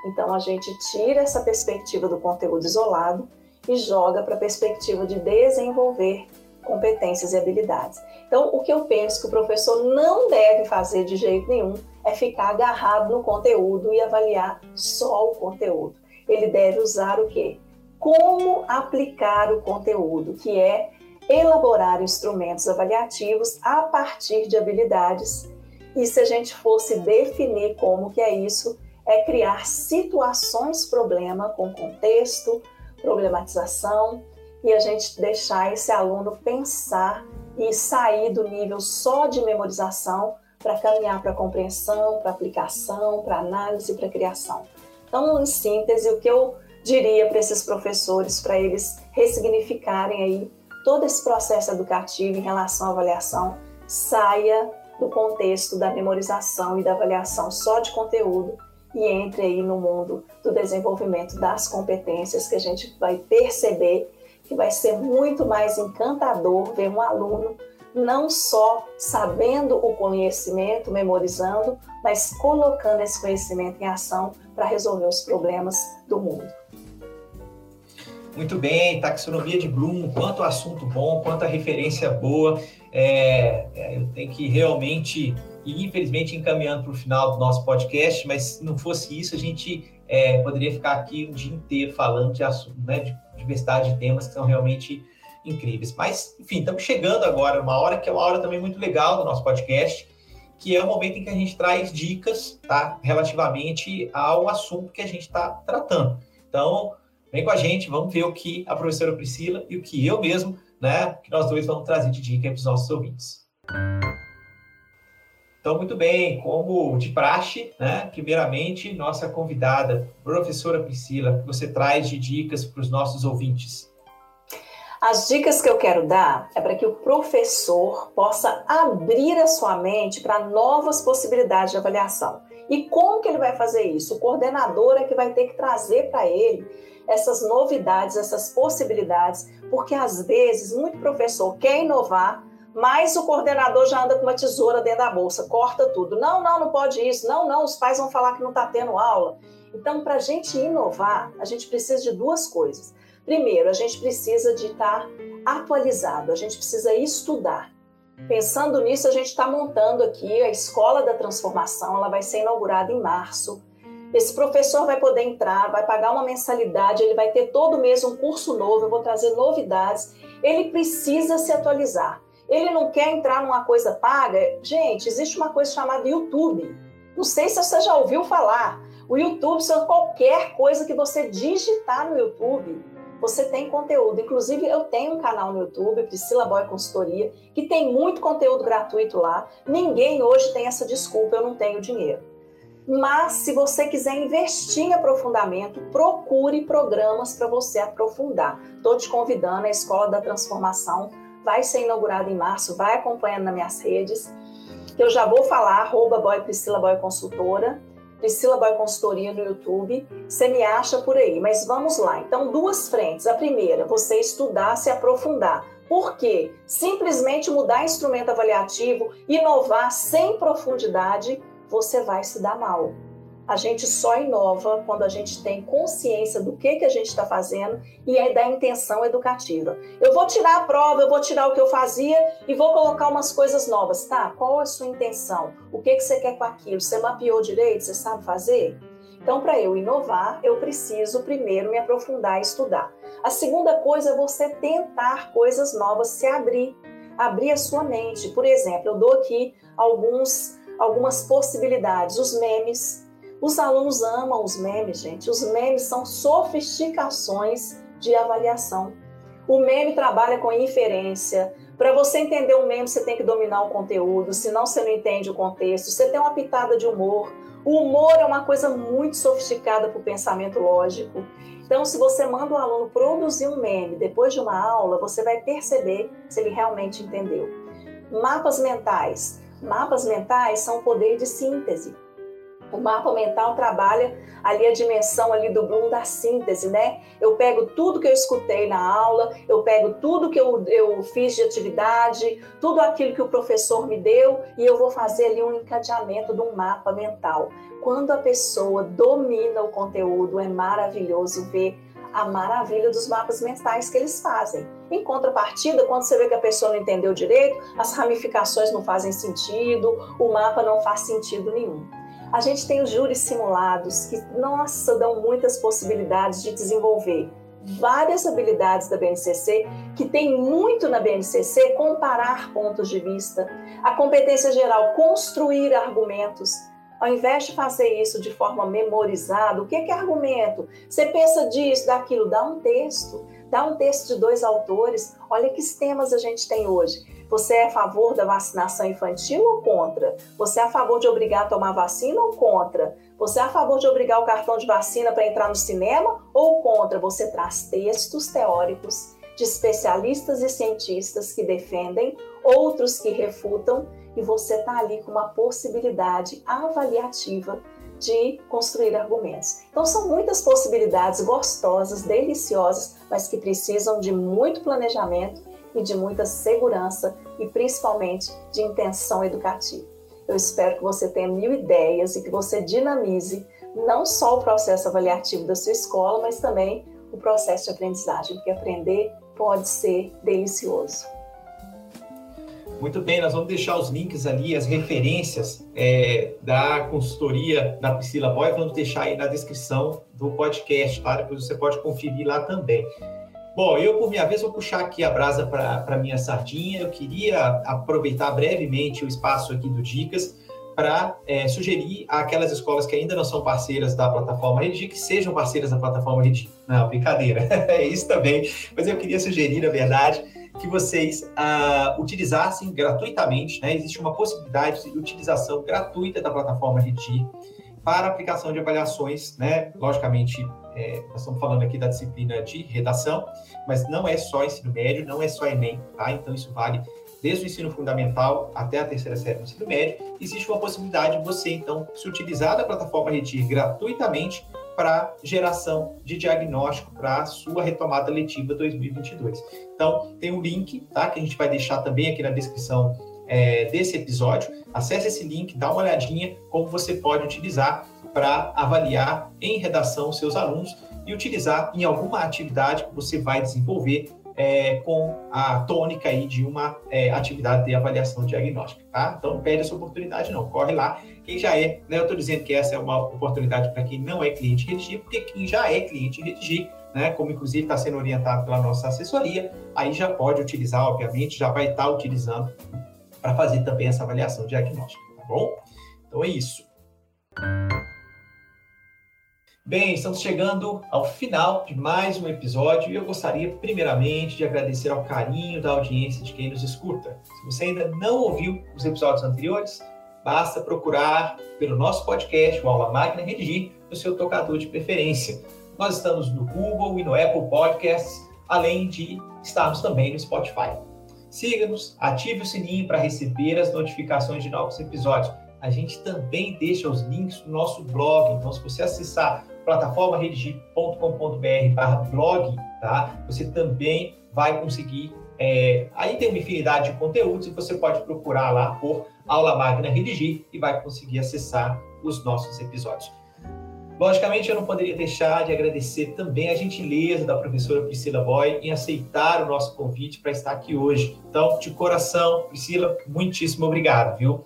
Então a gente tira essa perspectiva do conteúdo isolado e joga para a perspectiva de desenvolver competências e habilidades. Então, o que eu penso que o professor não deve fazer de jeito nenhum é ficar agarrado no conteúdo e avaliar só o conteúdo. Ele deve usar o quê? Como aplicar o conteúdo, que é elaborar instrumentos avaliativos a partir de habilidades. E se a gente fosse definir como que é isso, é criar situações problema com contexto, problematização e a gente deixar esse aluno pensar e sair do nível só de memorização para caminhar para compreensão, para aplicação, para análise, para criação. Então, em síntese, o que eu diria para esses professores, para eles ressignificarem aí todo esse processo educativo em relação à avaliação, saia do contexto da memorização e da avaliação só de conteúdo e entre aí no mundo do desenvolvimento das competências que a gente vai perceber que vai ser muito mais encantador ver um aluno não só sabendo o conhecimento, memorizando, mas colocando esse conhecimento em ação para resolver os problemas do mundo.
Muito bem, taxonomia de Bloom, quanto assunto bom, quanta referência boa. É, é, eu tenho que realmente, e infelizmente encaminhando para o final do nosso podcast, mas se não fosse isso, a gente é, poderia ficar aqui um dia inteiro falando de assunto, né, de diversidade de temas que são realmente incríveis. Mas, enfim, estamos chegando agora, uma hora que é uma hora também muito legal do nosso podcast, que é o momento em que a gente traz dicas, tá? Relativamente ao assunto que a gente está tratando. Então, vem com a gente, vamos ver o que a professora Priscila e o que eu mesmo, né? Que nós dois vamos trazer de dica para os nossos ouvintes. Então, muito bem, como de praxe, né? Primeiramente, nossa convidada, professora Priscila, que você traz de dicas para os nossos ouvintes.
As dicas que eu quero dar é para que o professor possa abrir a sua mente para novas possibilidades de avaliação. E como que ele vai fazer isso? O coordenador é que vai ter que trazer para ele essas novidades, essas possibilidades, porque às vezes muito professor quer inovar, mas o coordenador já anda com uma tesoura dentro da bolsa, corta tudo. Não, não, não pode isso. Não, não, os pais vão falar que não está tendo aula. Então, para a gente inovar, a gente precisa de duas coisas. Primeiro, a gente precisa de estar atualizado, a gente precisa estudar. Pensando nisso, a gente está montando aqui a Escola da Transformação, ela vai ser inaugurada em março. Esse professor vai poder entrar, vai pagar uma mensalidade, ele vai ter todo mês um curso novo, eu vou trazer novidades. Ele precisa se atualizar. Ele não quer entrar numa coisa paga. Gente, existe uma coisa chamada YouTube. Não sei se você já ouviu falar. O YouTube são qualquer coisa que você digitar no YouTube. Você tem conteúdo. Inclusive, eu tenho um canal no YouTube, Priscila Boy Consultoria, que tem muito conteúdo gratuito lá. Ninguém hoje tem essa desculpa, eu não tenho dinheiro. Mas, se você quiser investir em aprofundamento, procure programas para você aprofundar. Estou te convidando à Escola da Transformação vai ser inaugurado em março, vai acompanhando nas minhas redes, eu já vou falar, arroba boy Priscila Boy Consultora, Priscila Boy Consultoria no YouTube, você me acha por aí, mas vamos lá. Então, duas frentes. A primeira, você estudar, se aprofundar. Por quê? Simplesmente mudar instrumento avaliativo, inovar sem profundidade, você vai se dar mal a gente só inova quando a gente tem consciência do que, que a gente está fazendo e é da intenção educativa. Eu vou tirar a prova, eu vou tirar o que eu fazia e vou colocar umas coisas novas, tá? Qual é a sua intenção? O que, que você quer com aquilo? Você mapeou direito? Você sabe fazer? Então, para eu inovar, eu preciso primeiro me aprofundar e estudar. A segunda coisa é você tentar coisas novas, se abrir, abrir a sua mente. Por exemplo, eu dou aqui alguns, algumas possibilidades. Os memes, os alunos amam os memes, gente. Os memes são sofisticações de avaliação. O meme trabalha com inferência. Para você entender o meme, você tem que dominar o conteúdo, senão você não entende o contexto. Você tem uma pitada de humor. O humor é uma coisa muito sofisticada para o pensamento lógico. Então, se você manda o aluno produzir um meme depois de uma aula, você vai perceber se ele realmente entendeu. Mapas mentais. Mapas mentais são o poder de síntese. O mapa mental trabalha ali a dimensão ali do Bloom da síntese, né? Eu pego tudo que eu escutei na aula, eu pego tudo que eu, eu fiz de atividade, tudo aquilo que o professor me deu e eu vou fazer ali um encadeamento de um mapa mental. Quando a pessoa domina o conteúdo, é maravilhoso ver a maravilha dos mapas mentais que eles fazem. Em contrapartida, quando você vê que a pessoa não entendeu direito, as ramificações não fazem sentido, o mapa não faz sentido nenhum. A gente tem os júris simulados que, nossa, dão muitas possibilidades de desenvolver várias habilidades da BNCC, que tem muito na BNCC comparar pontos de vista, a competência geral construir argumentos. Ao invés de fazer isso de forma memorizada, o que é argumento? Você pensa disso, daquilo, dá um texto, dá um texto de dois autores. Olha que temas a gente tem hoje. Você é a favor da vacinação infantil ou contra? Você é a favor de obrigar a tomar vacina ou contra? Você é a favor de obrigar o cartão de vacina para entrar no cinema ou contra? Você traz textos teóricos de especialistas e cientistas que defendem, outros que refutam, e você está ali com uma possibilidade avaliativa de construir argumentos. Então, são muitas possibilidades gostosas, deliciosas, mas que precisam de muito planejamento e de muita segurança e principalmente de intenção educativa. Eu espero que você tenha mil ideias e que você dinamize não só o processo avaliativo da sua escola, mas também o processo de aprendizagem, porque aprender pode ser delicioso.
Muito bem, nós vamos deixar os links ali, as referências é, da consultoria da Priscila Boy, vamos deixar aí na descrição do podcast, tá? Depois você pode conferir lá também. Bom, eu, por minha vez, vou puxar aqui a brasa para a minha sardinha. Eu queria aproveitar brevemente o espaço aqui do Dicas para é, sugerir aquelas escolas que ainda não são parceiras da plataforma Redigir que sejam parceiras da plataforma Redigir. Não, brincadeira, é isso também. Mas eu queria sugerir, na verdade, que vocês ah, utilizassem gratuitamente, né? Existe uma possibilidade de utilização gratuita da plataforma Redigir para aplicação de avaliações, né? Logicamente, é, nós estamos falando aqui da disciplina de redação, mas não é só ensino médio, não é só Enem, tá? Então isso vale desde o ensino fundamental até a terceira série do ensino médio. Existe uma possibilidade de você, então, se utilizar da plataforma Redir gratuitamente para geração de diagnóstico para a sua retomada letiva 2022. Então, tem um link, tá? Que a gente vai deixar também aqui na descrição é, desse episódio. Acesse esse link, dá uma olhadinha como você pode utilizar para avaliar em redação seus alunos e utilizar em alguma atividade que você vai desenvolver é, com a tônica aí de uma é, atividade de avaliação diagnóstica, tá? Então não perde essa oportunidade não, corre lá. Quem já é, né, eu estou dizendo que essa é uma oportunidade para quem não é cliente Redigir, porque quem já é cliente Redigir, né, como inclusive está sendo orientado pela nossa assessoria, aí já pode utilizar, obviamente, já vai estar tá utilizando para fazer também essa avaliação diagnóstica, tá bom? Então é isso. Bem, estamos chegando ao final de mais um episódio e eu gostaria, primeiramente, de agradecer ao carinho da audiência de quem nos escuta. Se você ainda não ouviu os episódios anteriores, basta procurar pelo nosso podcast, o Aula Máquina Redigir, no seu tocador de preferência. Nós estamos no Google e no Apple Podcasts, além de estarmos também no Spotify. Siga-nos, ative o sininho para receber as notificações de novos episódios. A gente também deixa os links no nosso blog, então se você acessar plataformaredigir.com.br blog, tá? Você também vai conseguir. É, aí tem uma infinidade de conteúdos e você pode procurar lá por Aula Magna Redigir e vai conseguir acessar os nossos episódios. Logicamente, eu não poderia deixar de agradecer também a gentileza da professora Priscila Boy em aceitar o nosso convite para estar aqui hoje. Então, de coração, Priscila, muitíssimo obrigado, viu?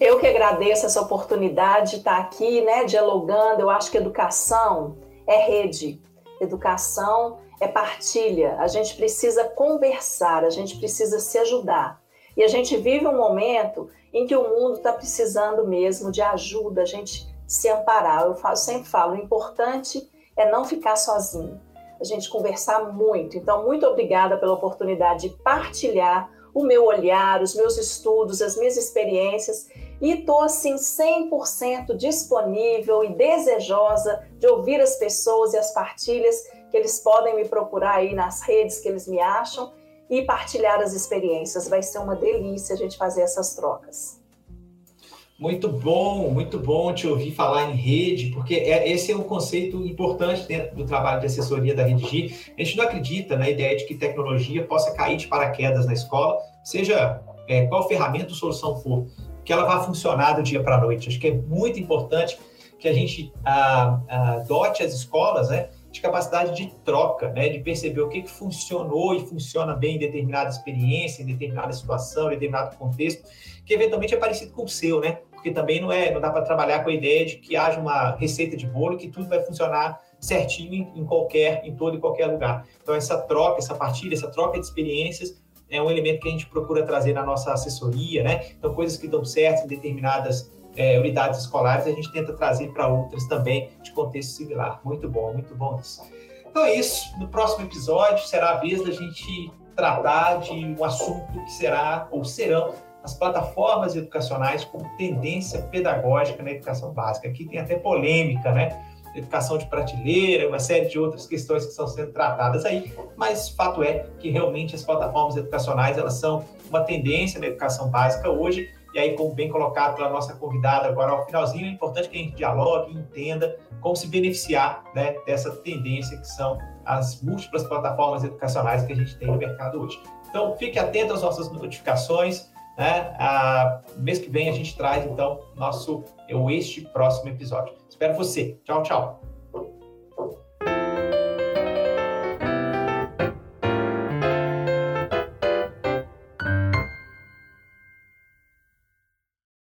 Eu que agradeço essa oportunidade de estar aqui, né, dialogando. Eu acho que educação é rede, educação é partilha. A gente precisa conversar, a gente precisa se ajudar. E a gente vive um momento em que o mundo está precisando mesmo de ajuda, a gente se amparar. Eu falo, sempre falo, o importante é não ficar sozinho, a gente conversar muito. Então, muito obrigada pela oportunidade de partilhar o meu olhar, os meus estudos, as minhas experiências e estou assim 100% disponível e desejosa de ouvir as pessoas e as partilhas que eles podem me procurar aí nas redes que eles me acham e partilhar as experiências. Vai ser uma delícia a gente fazer essas trocas.
Muito bom, muito bom te ouvir falar em rede, porque é, esse é um conceito importante dentro do trabalho de assessoria da Redigir. A gente não acredita na ideia de que tecnologia possa cair de paraquedas na escola, seja é, qual ferramenta ou solução for que ela vá funcionar do dia para a noite. Acho que é muito importante que a gente dote as escolas, né? de capacidade de troca, né, de perceber o que, que funcionou e funciona bem em determinada experiência, em determinada situação, em determinado contexto, que eventualmente é parecido com o seu, né? Porque também não é, não dá para trabalhar com a ideia de que haja uma receita de bolo que tudo vai funcionar certinho em qualquer, em todo e qualquer lugar. Então essa troca, essa partilha, essa troca de experiências é um elemento que a gente procura trazer na nossa assessoria, né? Então coisas que dão certo em determinadas é, unidades escolares, a gente tenta trazer para outras também de contexto similar. Muito bom, muito bom isso. Então é isso. No próximo episódio será a vez da gente tratar de um assunto que será ou serão as plataformas educacionais como tendência pedagógica na educação básica. Aqui tem até polêmica, né? Educação de prateleira, uma série de outras questões que estão sendo tratadas aí, mas fato é que realmente as plataformas educacionais elas são uma tendência na educação básica hoje e aí, como bem colocado pela nossa convidada agora ao finalzinho, é importante que a gente dialogue, entenda como se beneficiar né, dessa tendência que são as múltiplas plataformas educacionais que a gente tem no mercado hoje. Então, fique atento às nossas notificações. Né? A, mês que vem a gente traz, então, nosso, este próximo episódio. Espero você. Tchau, tchau.